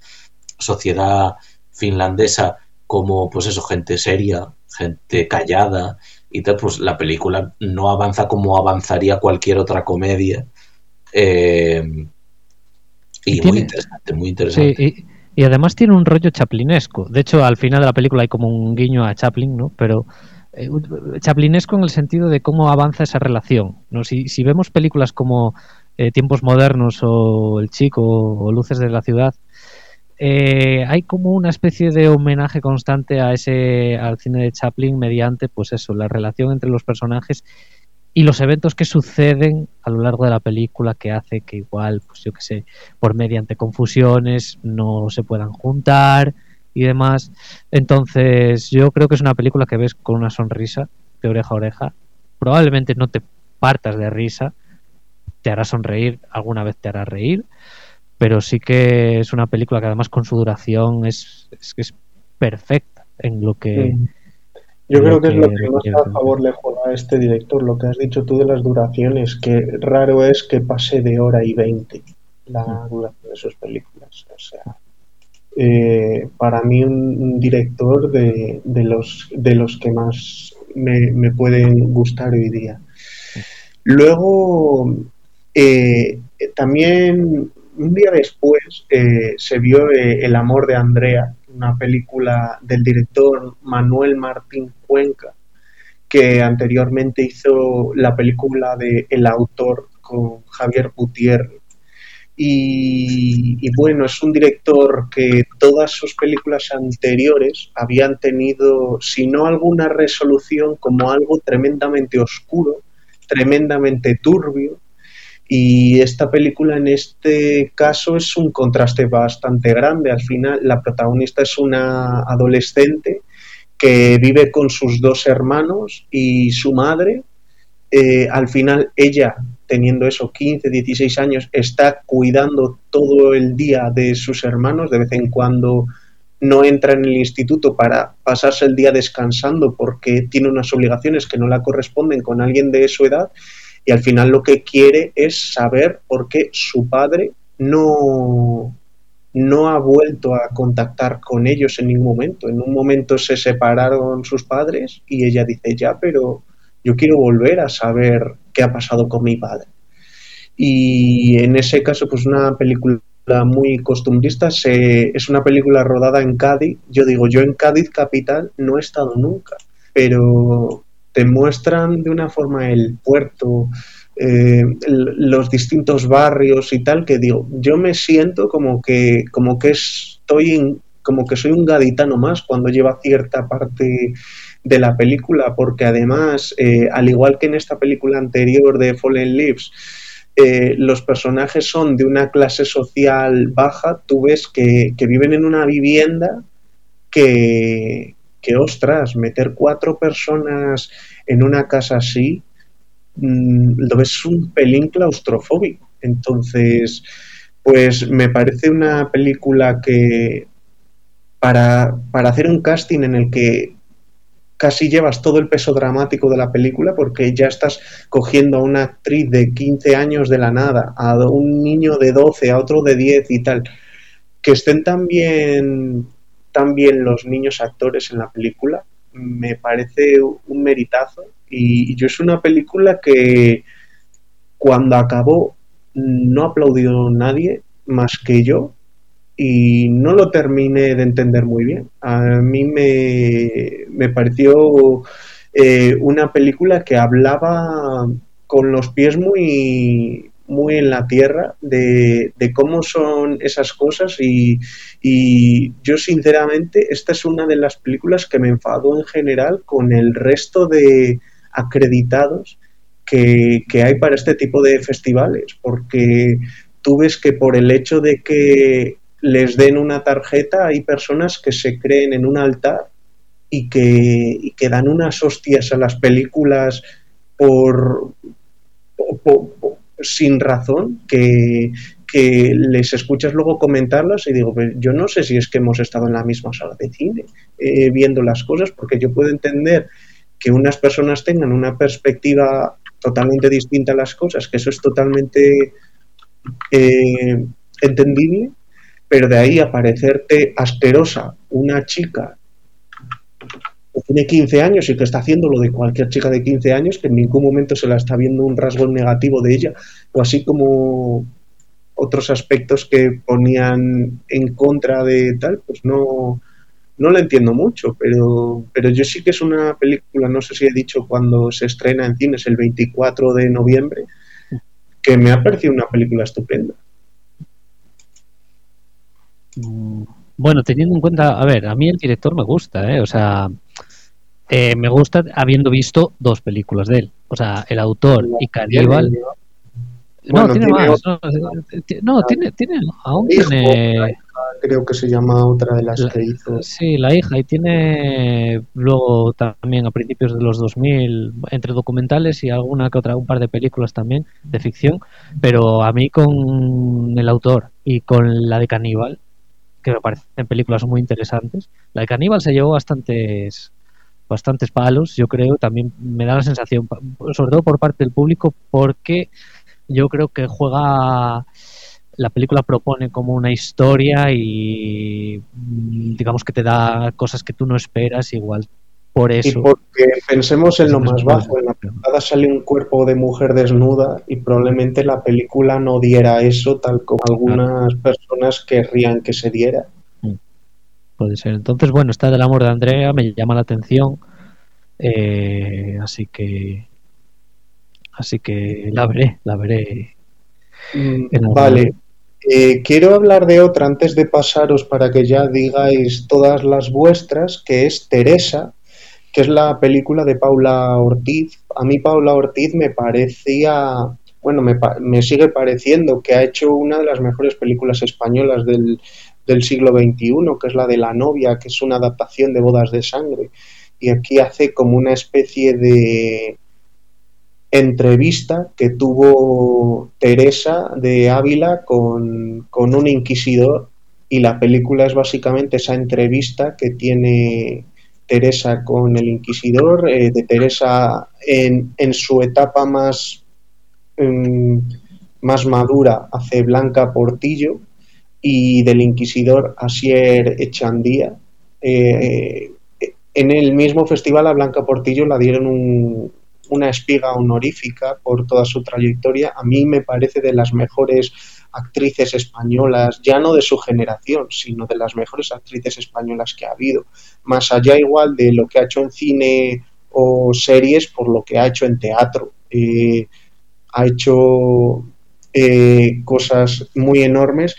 sociedad finlandesa como, pues eso, gente seria, gente callada y tal, pues la película no avanza como avanzaría cualquier otra comedia. Eh, y, muy interesante, muy interesante. y, además tiene un rollo chaplinesco. De hecho, al final de la película hay como un guiño a Chaplin, ¿no? Pero eh, chaplinesco en el sentido de cómo avanza esa relación. ¿no? Si, si vemos películas como eh, Tiempos Modernos o El Chico o Luces de la Ciudad, eh, hay como una especie de homenaje constante a ese al cine de Chaplin mediante pues eso la relación entre los personajes y los eventos que suceden a lo largo de la película que hace que igual pues yo que sé por mediante confusiones no se puedan juntar y demás. Entonces yo creo que es una película que ves con una sonrisa de oreja a oreja. Probablemente no te partas de risa te hará sonreír alguna vez te hará reír pero sí que es una película que además con su duración es, es, es perfecta. en lo que... Yo creo que, es lo que más a favor le juega a este director, lo que has dicho tú de las duraciones, que raro es que pase de hora y veinte la duración de sus películas. O sea, eh, para mí un, director de, de, los, de los que más me, me pueden gustar hoy día. Luego, eh, también un día después eh, se vio eh, El amor de Andrea, una película del director Manuel Martín Cuenca, que anteriormente hizo la película de El autor con Javier Gutiérrez. Y, y, bueno, es un director que todas sus películas anteriores habían tenido, si no alguna resolución, como algo tremendamente oscuro, tremendamente turbio, y esta película en este caso es un contraste bastante grande. Al final la protagonista es una adolescente que vive con sus dos hermanos y su madre. Eh, al final ella, teniendo eso, 15, 16 años, está cuidando todo el día de sus hermanos. De vez en cuando no entra en el instituto para pasarse el día descansando porque tiene unas obligaciones que no la corresponden con alguien de su edad y al final lo que quiere es saber por qué su padre no, no ha vuelto a contactar con ellos en ningún momento. En un momento se separaron sus padres y ella dice, ya, pero yo quiero volver a saber qué ha pasado con mi padre. Y en ese caso, pues una película muy costumbrista, es una película rodada en Cádiz. Yo digo, yo en Cádiz capital no he estado nunca, pero te muestran de una forma el puerto, eh, los distintos barrios y tal, que digo, yo me siento como que, como que estoy como que soy un gaditano más cuando lleva cierta parte de la película, porque además, eh, al igual que en esta película anterior de Fallen Leaves, eh, los personajes son de una clase social baja, tú ves que, que viven en una vivienda que, que ostras, meter cuatro personas en una casa así, mm, lo ves un pelín claustrofóbico. Entonces, pues me parece una película que para, para hacer un casting en el que casi llevas todo el peso dramático de la película porque ya estás cogiendo a una actriz de 15 años de la nada, a un niño de 12, a otro de 10 y tal, que estén también también los niños actores en la película, me parece un meritazo. Y yo es una película que cuando acabó no aplaudió nadie más que yo y no lo terminé de entender muy bien. A mí me, me pareció eh, una película que hablaba con los pies muy, muy en la tierra de, cómo son esas cosas y, yo sinceramente esta es una de las películas que me enfadó en general con el resto de acreditados que, hay para este tipo de festivales porque tú ves que por el hecho de que les den una tarjeta hay personas que se creen en un altar y que, y que dan unas hostias a las películas por, sin razón que, les escuchas luego comentarlas y digo, pues yo no sé si es que hemos estado en la misma sala de cine eh, viendo las cosas, porque yo puedo entender que unas personas tengan una perspectiva totalmente distinta a las cosas, que eso es totalmente eh, entendible, pero de ahí aparecerte asquerosa una chica tiene 15 años y que está haciendo lo de cualquier chica de 15 años, que en ningún momento se la está viendo un rasgo negativo de ella, o así como otros aspectos que ponían en contra de tal, pues no, no lo entiendo mucho, pero, pero yo sí que es una película, no sé si he dicho cuando se estrena en cines el 24 de noviembre, que me ha parecido una película estupenda. Mm, bueno, teniendo en cuenta, a ver, a mí el director me gusta, ¿eh? O sea, eh, me gusta habiendo visto dos películas de él. O sea, El autor y Caníbal. No, tiene, más. No, tiene, tiene, aún tiene. creo que se llama otra de las que hizo. Sí, La hija. Y tiene luego también a principios de los 2000, entre documentales y alguna que otra, un par de películas también de ficción. Pero a mí con el autor y con la de Caníbal, que me parecen películas muy interesantes. La de Caníbal se llevó bastantes bastantes palos, yo creo, también me da la sensación, sobre todo por parte del público, porque yo creo que juega la película propone como una historia y digamos que te da cosas que tú no esperas igual por eso. Y porque pensemos en lo más bajo, en la portada sale un cuerpo de mujer desnuda y probablemente la película no diera eso tal como algunas personas querrían que se diera. Puede ser. Entonces, bueno, está del amor de Andrea, me llama la atención. Eh, así que. Así que la veré, la veré. Mm, vale. Eh, quiero hablar de otra antes de pasaros para que ya digáis todas las vuestras, que es Teresa, que es la película de Paula Ortiz. A mí Paula Ortiz me parecía, bueno, me, sigue pareciendo que ha hecho una de las mejores películas españolas del, del siglo XXI, que es la de La novia, que es una adaptación de Bodas de Sangre. Y aquí hace como una especie de entrevista que tuvo Teresa de Ávila con, con un inquisidor y la película es básicamente esa entrevista que tiene Teresa con el Inquisidor, eh, de Teresa en, en, su etapa más, em, más madura hace Blanca Portillo y del Inquisidor Asier Echandía. Eh, en el mismo festival a Blanca Portillo la dieron una espiga honorífica por toda su trayectoria. A mí me parece de las mejores actrices españolas, ya no de su generación, sino de las mejores actrices españolas que ha habido, más allá igual de lo que ha hecho en cine o series por lo que ha hecho en teatro. Eh, ha hecho eh, cosas muy enormes.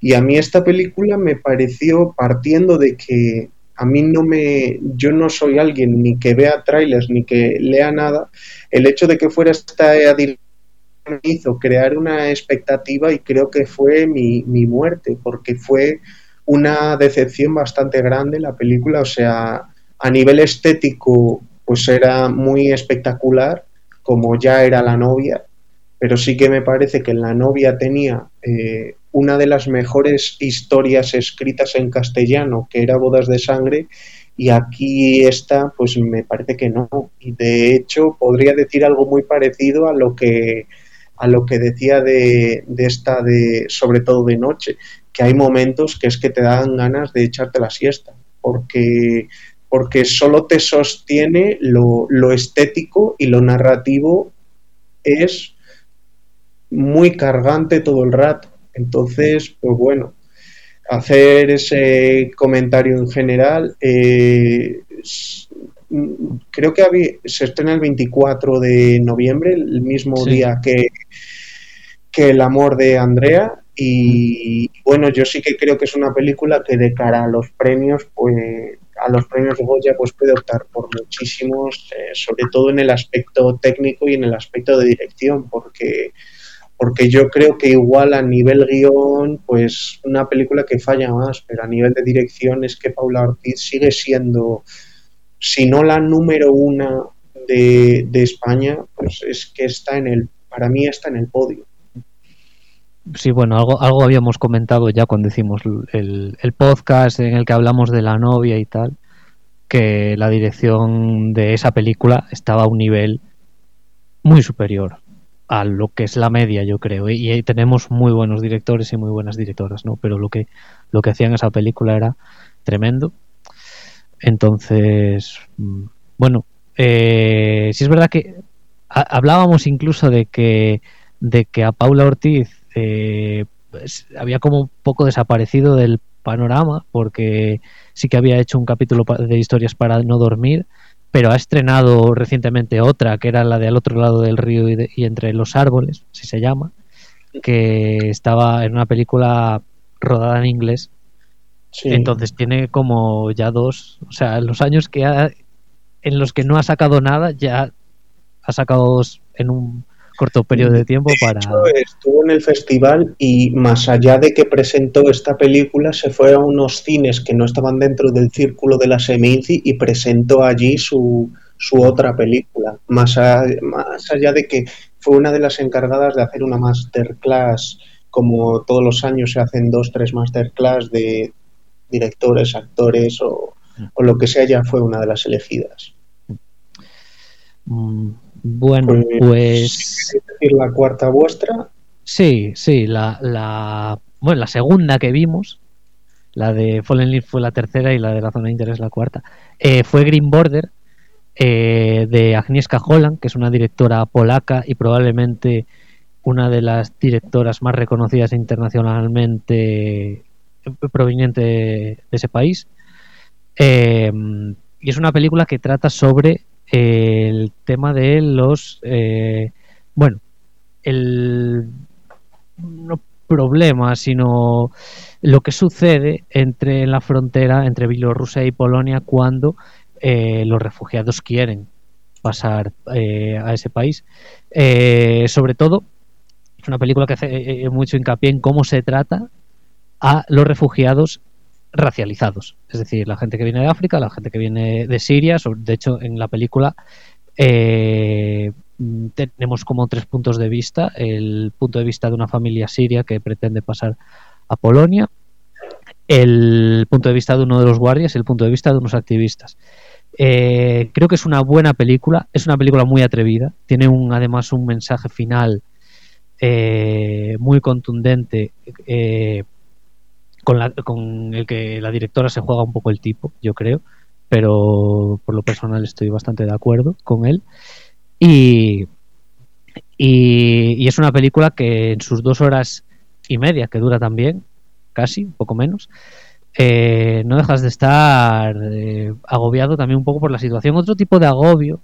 Y a mí esta película me pareció partiendo de que a mí no me yo no soy alguien ni que vea trailers ni que lea nada. El hecho de que fuera esta me hizo crear una expectativa y creo que fue mi, mi muerte, porque fue una decepción bastante grande la película, o sea, a nivel estético pues era muy espectacular, como ya era la novia, pero sí que me parece que la novia tenía eh, una de las mejores historias escritas en castellano, que era Bodas de Sangre, y aquí esta, pues me parece que no. Y de hecho podría decir algo muy parecido a lo que a lo que decía de, esta de sobre todo de noche, que hay momentos que es que te dan ganas de echarte la siesta, porque porque solo te sostiene lo, lo estético y lo narrativo es muy cargante todo el rato. Entonces, pues bueno, hacer ese comentario en general. Eh, creo que se estrena el 24 de noviembre, el mismo día que, que El amor de Andrea. Y bueno, yo sí que creo que es una película que de cara a los premios, pues a los premios Goya, pues puede optar por muchísimos, eh, sobre todo en el aspecto técnico y en el aspecto de dirección, porque porque yo creo que igual a nivel guion, pues una película que falla más, pero a nivel de dirección es que Paula Ortiz sigue siendo si no la número una de, España, pues es que está en el, para mí está en el podio. Sí, bueno, algo, algo habíamos comentado ya cuando hicimos el, el, podcast en el que hablamos de la novia y tal, que la dirección de esa película estaba a un nivel muy superior a lo que es la media, yo creo. Y, y tenemos muy buenos directores y muy buenas directoras, ¿no? Pero lo que, lo que hacían esa película era tremendo. Entonces, mm, bueno, eh, sí es verdad que hablábamos incluso de que, de que a Paula Ortiz eh, pues, había como un poco desaparecido del panorama, porque sí que había hecho un capítulo de historias para no dormir, pero ha estrenado recientemente otra, que era la de al otro lado del río y, entre los árboles, si se llama, que estaba en una película rodada en inglés. Entonces tiene como ya dos, o sea, los años que ha, en los que no ha sacado nada, ya ha sacado dos en un corto periodo de tiempo para... estuvo en el festival y más allá de que presentó esta película, se fue a unos cines que no estaban dentro del círculo de la Seminci y presentó allí su, su otra película. Más, más allá de que fue una de las encargadas de hacer una masterclass, como todos los años se hacen dos, tres masterclass de directores, actores o, o lo que sea, ya fue una de las elegidas. Mm, Bueno, pues. ¿queréis decir la cuarta vuestra? Sí, sí, la, la, bueno, la segunda que vimos, la de Fallen Leaf fue la tercera y la de la zona de interés la cuarta, eh, fue Green Border eh, de Agnieszka Holland, que es una directora polaca y probablemente una de las directoras más reconocidas internacionalmente eh, proveniente de ese país. Eh, y es una película que trata sobre el tema de los eh, bueno el no problema sino lo que sucede entre en la frontera entre Bielorrusia y Polonia cuando eh, los refugiados quieren pasar eh, a ese país. Sobre todo es una película que hace mucho hincapié en cómo se trata a los refugiados racializados. Es decir, la gente que viene de África, la gente que viene de Siria. De hecho, en la película eh, tenemos como tres puntos de vista. El punto de vista de una familia siria que pretende pasar a Polonia. El punto de vista de uno de los guardias y el punto de vista de unos activistas. Eh, creo que es una buena película. Es una película muy atrevida. Tiene un, además un mensaje final eh, muy contundente. eh, con, el que la directora se juega un poco el tipo, yo creo, pero por lo personal estoy bastante de acuerdo con él. Y, y, y es una película que en sus dos horas y media, que dura también, casi, un poco menos, eh, no dejas de estar eh, agobiado también un poco por la situación. Otro tipo de agobio,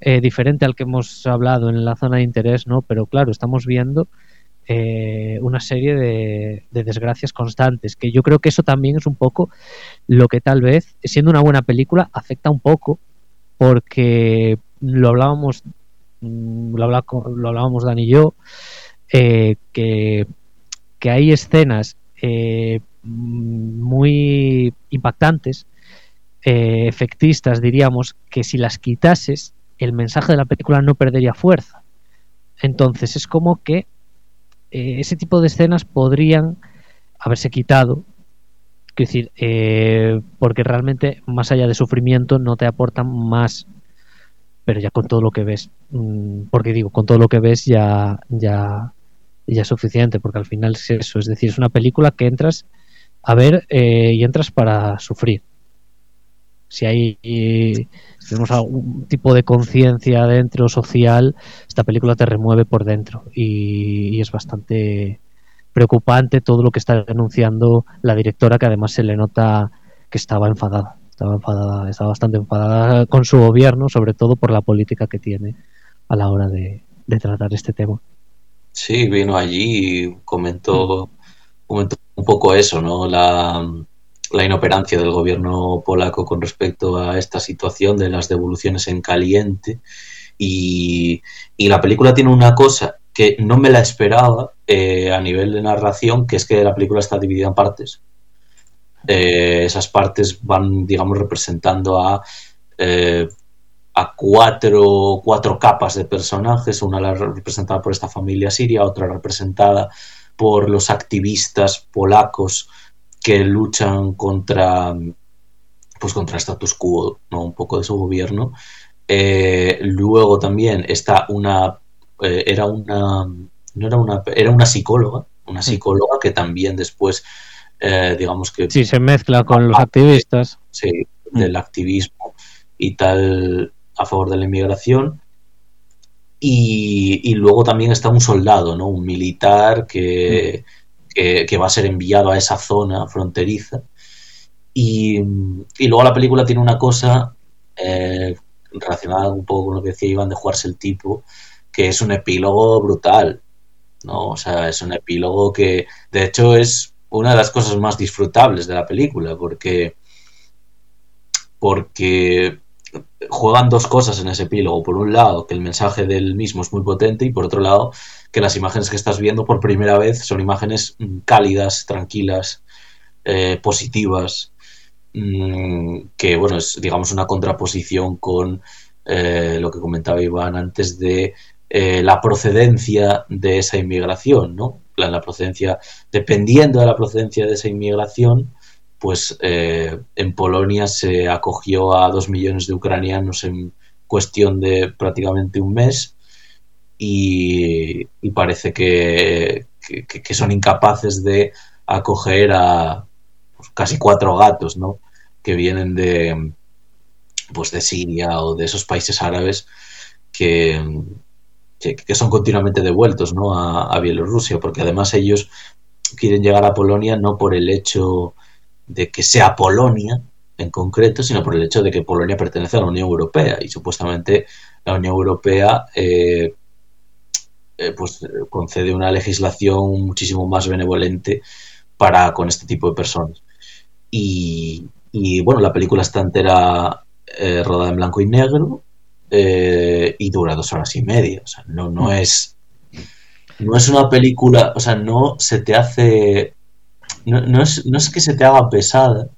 eh, diferente al que hemos hablado en la zona de interés, ¿no? Pero claro, estamos viendo eh, una serie de, de desgracias constantes, que yo creo que eso también es un poco lo que tal vez, siendo una buena película, afecta un poco, porque lo hablábamos, mm, lo, hablábamos Dan y yo, eh, que, que hay escenas eh, muy impactantes, efectistas, diríamos, que si las quitases, el mensaje de la película no perdería fuerza. Entonces es como que eh, ese tipo de escenas podrían haberse quitado. Decir, eh, porque realmente, más allá de sufrimiento, no te aportan más. Pero ya con todo lo que ves, mm, porque digo, con todo lo que ves ya, ya, ya es suficiente, porque al final es eso. Es decir, es una película que entras a ver eh, y entras para sufrir. Si hay si tenemos algún tipo de conciencia dentro social, esta película te remueve por dentro y, y es bastante preocupante todo lo que está denunciando la directora, que además se le nota que estaba enfadada. Estaba enfadada, estaba bastante enfadada con su gobierno, sobre todo por la política que tiene a la hora de, de tratar este tema. Sí, vino allí y comentó, comentó un poco eso, ¿no? La, la inoperancia del gobierno polaco con respecto a esta situación de las devoluciones en caliente. Y, y la película tiene una cosa que no me la esperaba eh, a nivel de narración, que es que la película está dividida en partes. Eh, esas partes van, digamos, representando a, eh, a cuatro, cuatro capas de personajes, una representada por esta familia siria, otra representada por los activistas polacos que luchan contra pues contra el status quo, ¿no? un poco de su gobierno. Eh, luego también está una eh, era una no era una era una psicóloga, una psicóloga que también después eh, digamos que Sí, se mezcla con los activistas. sí, del activismo y tal a favor de la inmigración. Y, y luego también está un soldado, ¿no? Un militar que, que, va a ser enviado a esa zona fronteriza. Y, y luego la película tiene una cosa eh, relacionada un poco con lo que decía Iván de jugarse el tipo, que es un epílogo brutal, ¿no? O sea, es un epílogo que, de hecho, es una de las cosas más disfrutables de la película, porque porque juegan dos cosas en ese epílogo. Por un lado, que el mensaje del mismo es muy potente y por otro lado, que las imágenes que estás viendo por primera vez son imágenes mm, cálidas, tranquilas, eh, positivas, mm, que bueno, es digamos una contraposición con eh, lo que comentaba Iván antes de eh, la procedencia de esa inmigración, ¿no? La, procedencia, dependiendo de la procedencia de esa inmigración, pues en Polonia se acogió a dos millones de ucranianos en cuestión de prácticamente un mes y, parece que, son incapaces de acoger a pues, casi cuatro gatos, ¿no? Que vienen de, pues de Siria o de esos países árabes que, que, son continuamente devueltos ¿no? a, Bielorrusia, porque además ellos quieren llegar a Polonia no por el hecho de que sea Polonia en concreto, sino por el hecho de que Polonia pertenece a la Unión Europea y supuestamente la Unión Europea eh, eh, pues concede una legislación muchísimo más benevolente para con este tipo de personas. Y, bueno, la película está entera eh, rodada en blanco y negro eh, y dura dos horas y media. O sea, no, no mm. es. No es una película. O sea, no se te hace. No, es, no es que se te haga pesada,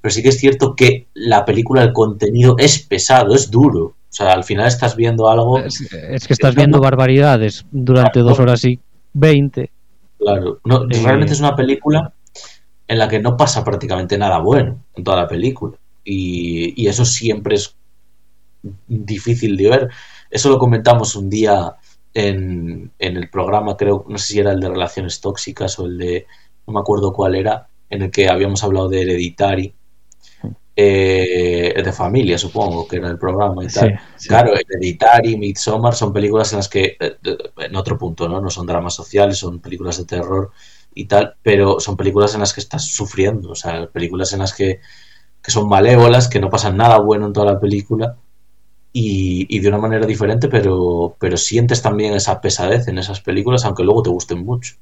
pero sí que es cierto que la película, el contenido es pesado, es duro. O sea, al final estás viendo algo. Es, que estás viendo barbaridades durante dos horas y veinte. Claro, no, eh, realmente es una película en la que no pasa prácticamente nada bueno en toda la película. Y, y eso siempre es difícil de ver. Eso lo comentamos un día en, el programa, creo, no sé si era el de relaciones tóxicas o el de, no me acuerdo cuál era, en el que habíamos hablado de Hereditary, eh, de familia, supongo, que era el programa y tal. Claro, Hereditary, Midsommar son películas en las que, eh, en otro punto, ¿no? No son dramas sociales, son películas de terror y tal, pero son películas en las que estás sufriendo, o sea, películas en las que, que son malévolas, que no pasan nada bueno en toda la película y, de una manera diferente, pero, pero sientes también esa pesadez en esas películas, aunque luego te gusten mucho.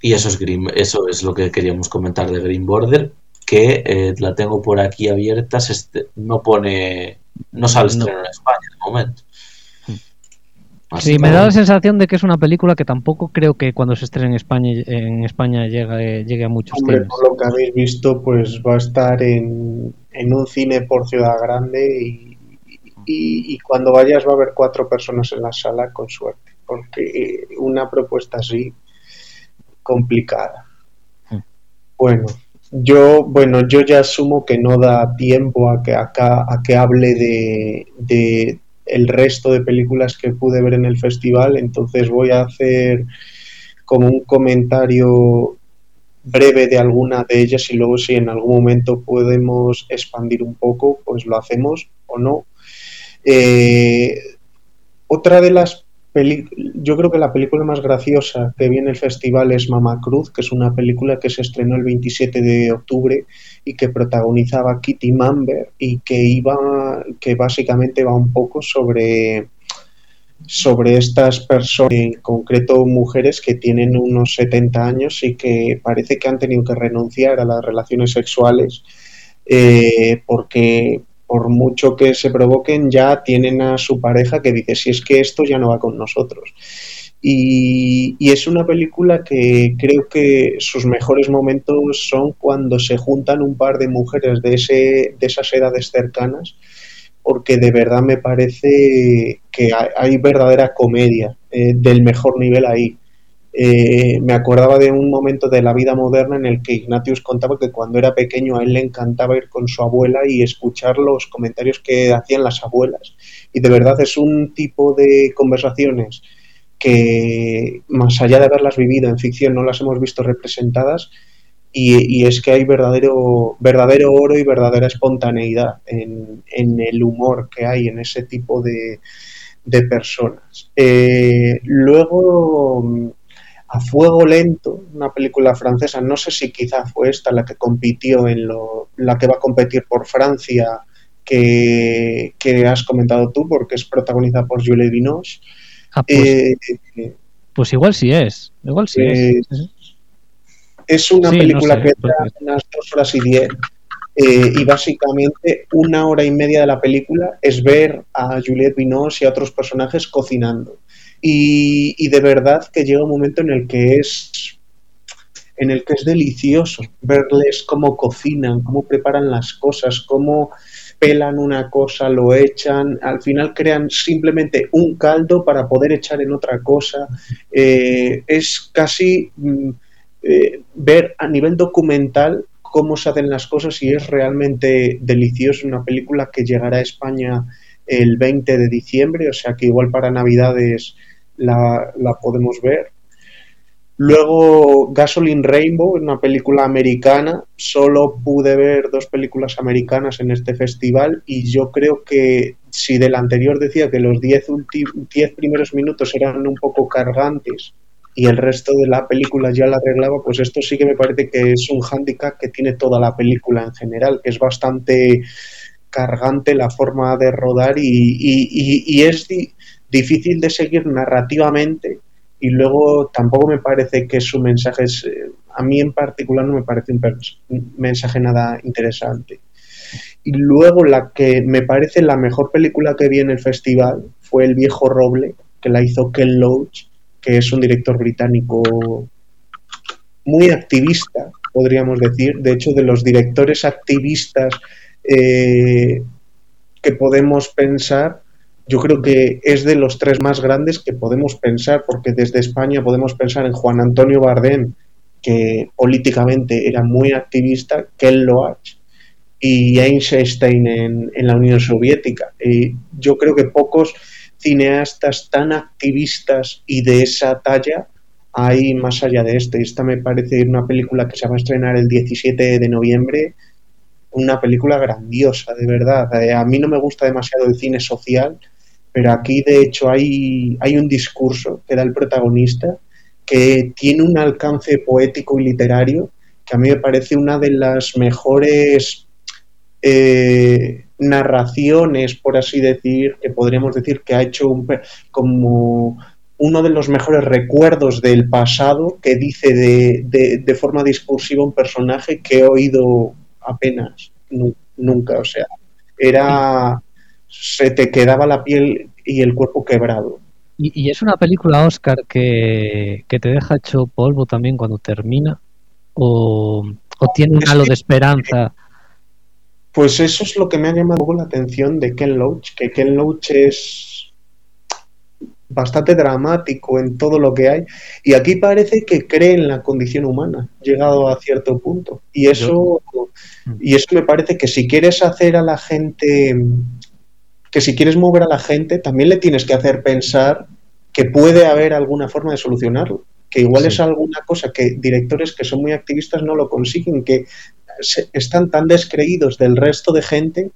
Y eso es, Green, eso es lo que queríamos comentar de Green Border, que eh, la tengo por aquí abierta, este, no pone, no sale estreno en España de momento. sí, me da la sensación de que es una película que tampoco creo que cuando se estrene en España en España llegue, llegue a muchos Hombre, Por lo que habéis visto, pues va a estar en, en un cine por Ciudad Grande y y, cuando vayas va a haber cuatro personas en la sala con suerte, porque una propuesta así complicada. Hmm. Bueno, yo, bueno, yo ya asumo que no da tiempo a que acá a que hable de, de el resto de películas que pude ver en el festival, entonces voy a hacer como un comentario breve de alguna de ellas y luego si en algún momento podemos expandir un poco, pues lo hacemos o no. Eh, otra de las yo creo que la película más graciosa que viene el festival es Mama Cruz, que es una película que se estrenó el 27 de octubre y que protagonizaba Kitty Mamber y que iba, que básicamente va un poco sobre sobre estas personas, en concreto mujeres que tienen unos 70 años y que parece que han tenido que renunciar a las relaciones sexuales eh, porque por mucho que se provoquen, ya tienen a su pareja que dice, si es que esto ya no va con nosotros. Y, es una película que creo que sus mejores momentos son cuando se juntan un par de mujeres de, ese, de esas edades cercanas, porque de verdad me parece que hay, verdadera comedia eh, del mejor nivel ahí. Eh, me acordaba de un momento de la vida moderna en el que Ignatius contaba que cuando era pequeño a él le encantaba ir con su abuela y escuchar los comentarios que hacían las abuelas. Y de verdad es un tipo de conversaciones que, más allá de haberlas vivido en ficción, no las hemos visto representadas. Y, es que hay verdadero, verdadero oro y verdadera espontaneidad en, el humor que hay en ese tipo de, personas. Eh, luego a Fuego Lento, una película francesa, no sé si quizá fue esta la que compitió en lo, la que va a competir por Francia, que, has comentado tú, porque es protagonizada por Julie Binoche. Ah, pues, eh, pues, igual sí es, igual sí es. Es una película que dura unas dos horas y diez. Eh, y básicamente una hora y media de la película es ver a Juliette Binoche y a otros personajes cocinando. Y, de verdad que llega un momento en el que es en el que es delicioso verles cómo cocinan, cómo preparan las cosas, cómo pelan una cosa, lo echan, al final crean simplemente un caldo para poder echar en otra cosa. Eh, es casi mm, eh, ver a nivel documental cómo se hacen las cosas y es realmente delicioso. Una película que llegará a España el 20 de diciembre, o sea que igual para Navidades la, podemos ver. Luego Gasoline Rainbow, una película americana. Solo pude ver dos películas americanas en este festival y yo creo que si del anterior decía que los 10 primeros minutos eran un poco cargantes y el resto de la película ya la arreglaba, pues esto sí que me parece que es un hándicap que tiene toda la película en general, que es bastante cargante la forma de rodar y, es difícil de seguir narrativamente y luego tampoco me parece que su mensaje es, eh, a mí en particular no me parece un, mensaje nada interesante. Y luego la que me parece la mejor película que vi en el festival fue El viejo roble, que la hizo Ken Loach, que es un director británico muy activista, podríamos decir. De hecho, de los directores activistas eh, que podemos pensar, yo creo que es de los tres más grandes que podemos pensar, porque desde España podemos pensar en Juan Antonio Bardem, que políticamente era muy activista, Ken Loach y Einstein en, la Unión Soviética. Y yo creo que pocos cineastas tan activistas y de esa talla hay más allá de este. Esta me parece una película que se va a estrenar el 17 de noviembre, una película grandiosa, de verdad. Eh, a mí no me gusta demasiado el cine social, pero aquí de hecho hay, hay un discurso que da el protagonista que tiene un alcance poético y literario que a mí me parece una de las mejores eh, narraciones, por así decir, que podríamos decir que ha hecho un, como uno de los mejores recuerdos del pasado que dice de, de, forma discursiva un personaje que he oído apenas, nunca, o sea, era se te quedaba la piel y el cuerpo quebrado. ¿Y, es una película, Oscar, que, te deja hecho polvo también cuando termina? ¿O, tiene un halo de esperanza? Pues eso es lo que me ha llamado la atención de Ken Loach, que Ken Loach es bastante dramático en todo lo que hay y aquí parece que cree en la condición humana llegado a cierto punto y eso y eso me parece que si quieres hacer a la gente que si quieres mover a la gente, también le tienes que hacer pensar que puede haber alguna forma de solucionarlo. Que igual es alguna cosa que directores que son muy activistas no lo consiguen, que están tan descreídos del resto de gente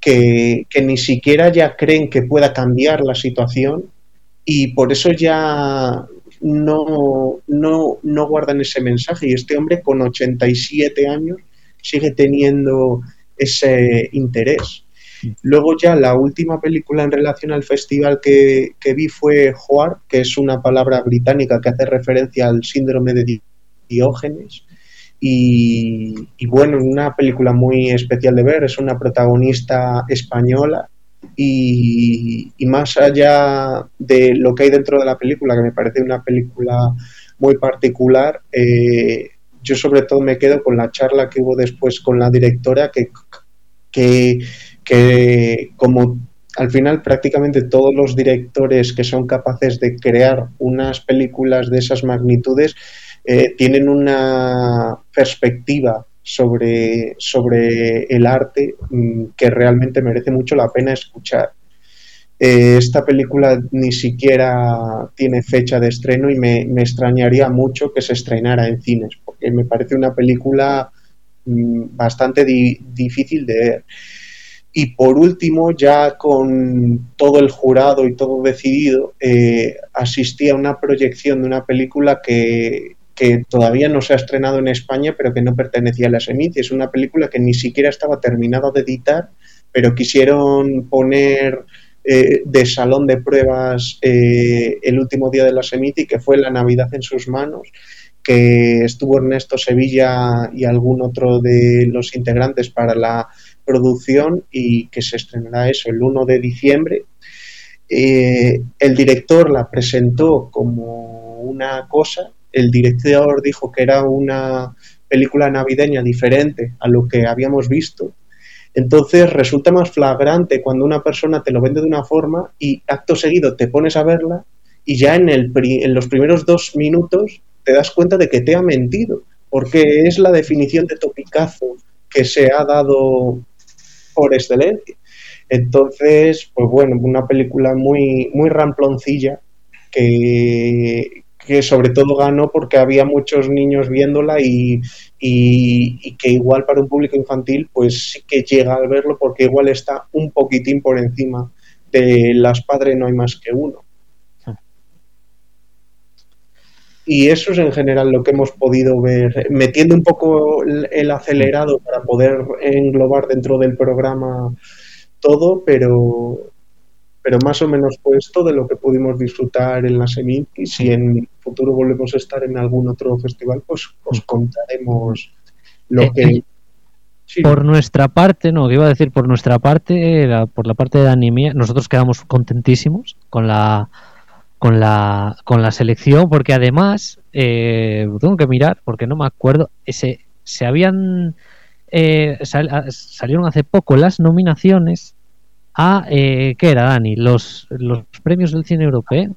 que, ni siquiera ya creen que pueda cambiar la situación y por eso ya no, no, no guardan ese mensaje. Y este hombre con 87 años sigue teniendo ese interés. Luego ya la última película en relación al festival que, vi fue Joar, que es una palabra británica que hace referencia al síndrome de Diógenes. Y, y, bueno, una película muy especial de ver, es una protagonista española y, más allá de lo que hay dentro de la película, que me parece una película muy particular, eh, yo sobre todo me quedo con la charla que hubo después con la directora que, que que como al final prácticamente todos los directores que son capaces de crear unas películas de esas magnitudes eh, tienen una perspectiva sobre, sobre el arte mm, que realmente merece mucho la pena escuchar. Eh, esta película ni siquiera tiene fecha de estreno y me, me, extrañaría mucho que se estrenara en cines, porque me parece una película mm, bastante difícil de ver. Y por último, ya con todo el jurado y todo decidido, eh, asistí a una proyección de una película que, todavía no se ha estrenado en España, pero que no pertenecía a la Semit. Es una película que ni siquiera estaba terminada de editar, pero quisieron poner eh, de salón de pruebas eh, el último día de la Semit y que fue La Navidad en sus manos que estuvo Ernesto Sevilla y algún otro de los integrantes para la producción y que se estrenará eso el 1 de diciembre. Eh, el director la presentó como una cosa, el director dijo que era una película navideña diferente a lo que habíamos visto. Entonces resulta más flagrante cuando una persona te lo vende de una forma y acto seguido te pones a verla y ya en, el en los primeros dos minutos te das cuenta de que te ha mentido porque es la definición de topicazo que se ha dado por excelencia. Entonces, pues bueno, una película muy, muy ramploncilla que, que sobre todo ganó porque había muchos niños viéndola y, y, que igual para un público infantil pues sí que llega al verlo porque igual está un poquitín por encima de Las Padres no hay más que uno. Y eso es en general lo que hemos podido ver, metiendo un poco el acelerado para poder englobar dentro del programa todo, pero, pero más o menos fue esto de lo que pudimos disfrutar en la Semit y si en futuro volvemos a estar en algún otro festival, pues os contaremos lo eh, que... eh, por nuestra parte, no, iba a decir por nuestra parte, por la parte de Animia, nosotros quedamos contentísimos con la con la con la selección porque además eh, tengo que mirar porque no me acuerdo ese se habían salieron hace poco las nominaciones a eh, ¿qué era Dani? Los, los premios del cine europeo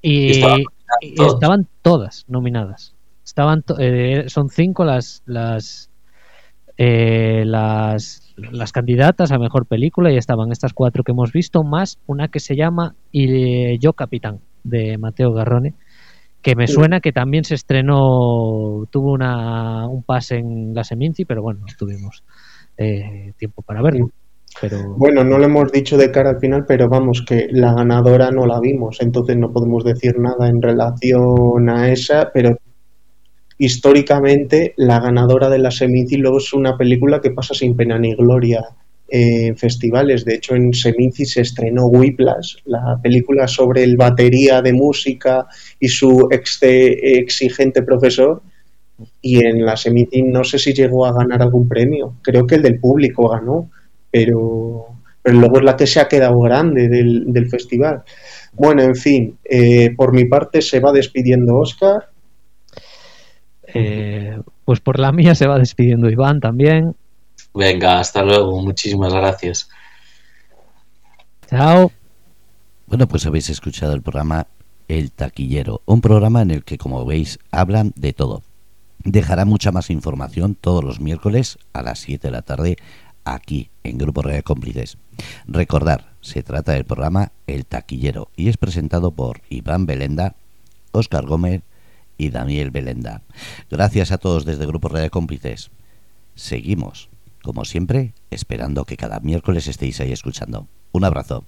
y, estaban todas nominadas. Estaban eh, son cinco las las, eh, las las candidatas a mejor película y estaban estas cuatro que hemos visto más una que se llama y Yo Capitán de Mateo Garrone que me suena que también se estrenó tuvo una, un pase en la Seminci pero bueno no tuvimos tiempo para verlo bueno, no lo hemos dicho de cara al final, pero vamos, que la ganadora no la vimos, entonces no podemos decir nada en relación a esa, pero históricamente la ganadora de la Seminci luego es una película que pasa sin pena ni gloria en festivales. De hecho, en Seminci se estrenó Whiplash, la película sobre el batería de música y su exigente profesor, y en la Seminci no sé si llegó a ganar algún premio, creo que el del público ganó pero, pero luego es la que se ha quedado grande del, festival. Bueno, en fin, eh, por mi parte se va despidiendo Oscar. Eh, pues por la mía se va despidiendo Iván también. Venga, hasta luego, muchísimas gracias. Chao. Bueno, pues habéis escuchado el programa El Taquillero, un programa en el que, como veis, hablan de todo. Dejará mucha más información todos los miércoles a las 7 de la tarde aquí en Grupo Real Cómplices. Recordar, se trata del programa El Taquillero y es presentado por Iván Belenda, Óscar Gómez y Daniel Belenda. Gracias a todos desde Grupo Real Cómplices. Seguimos, como siempre, esperando que cada miércoles estéis ahí escuchando. Un abrazo.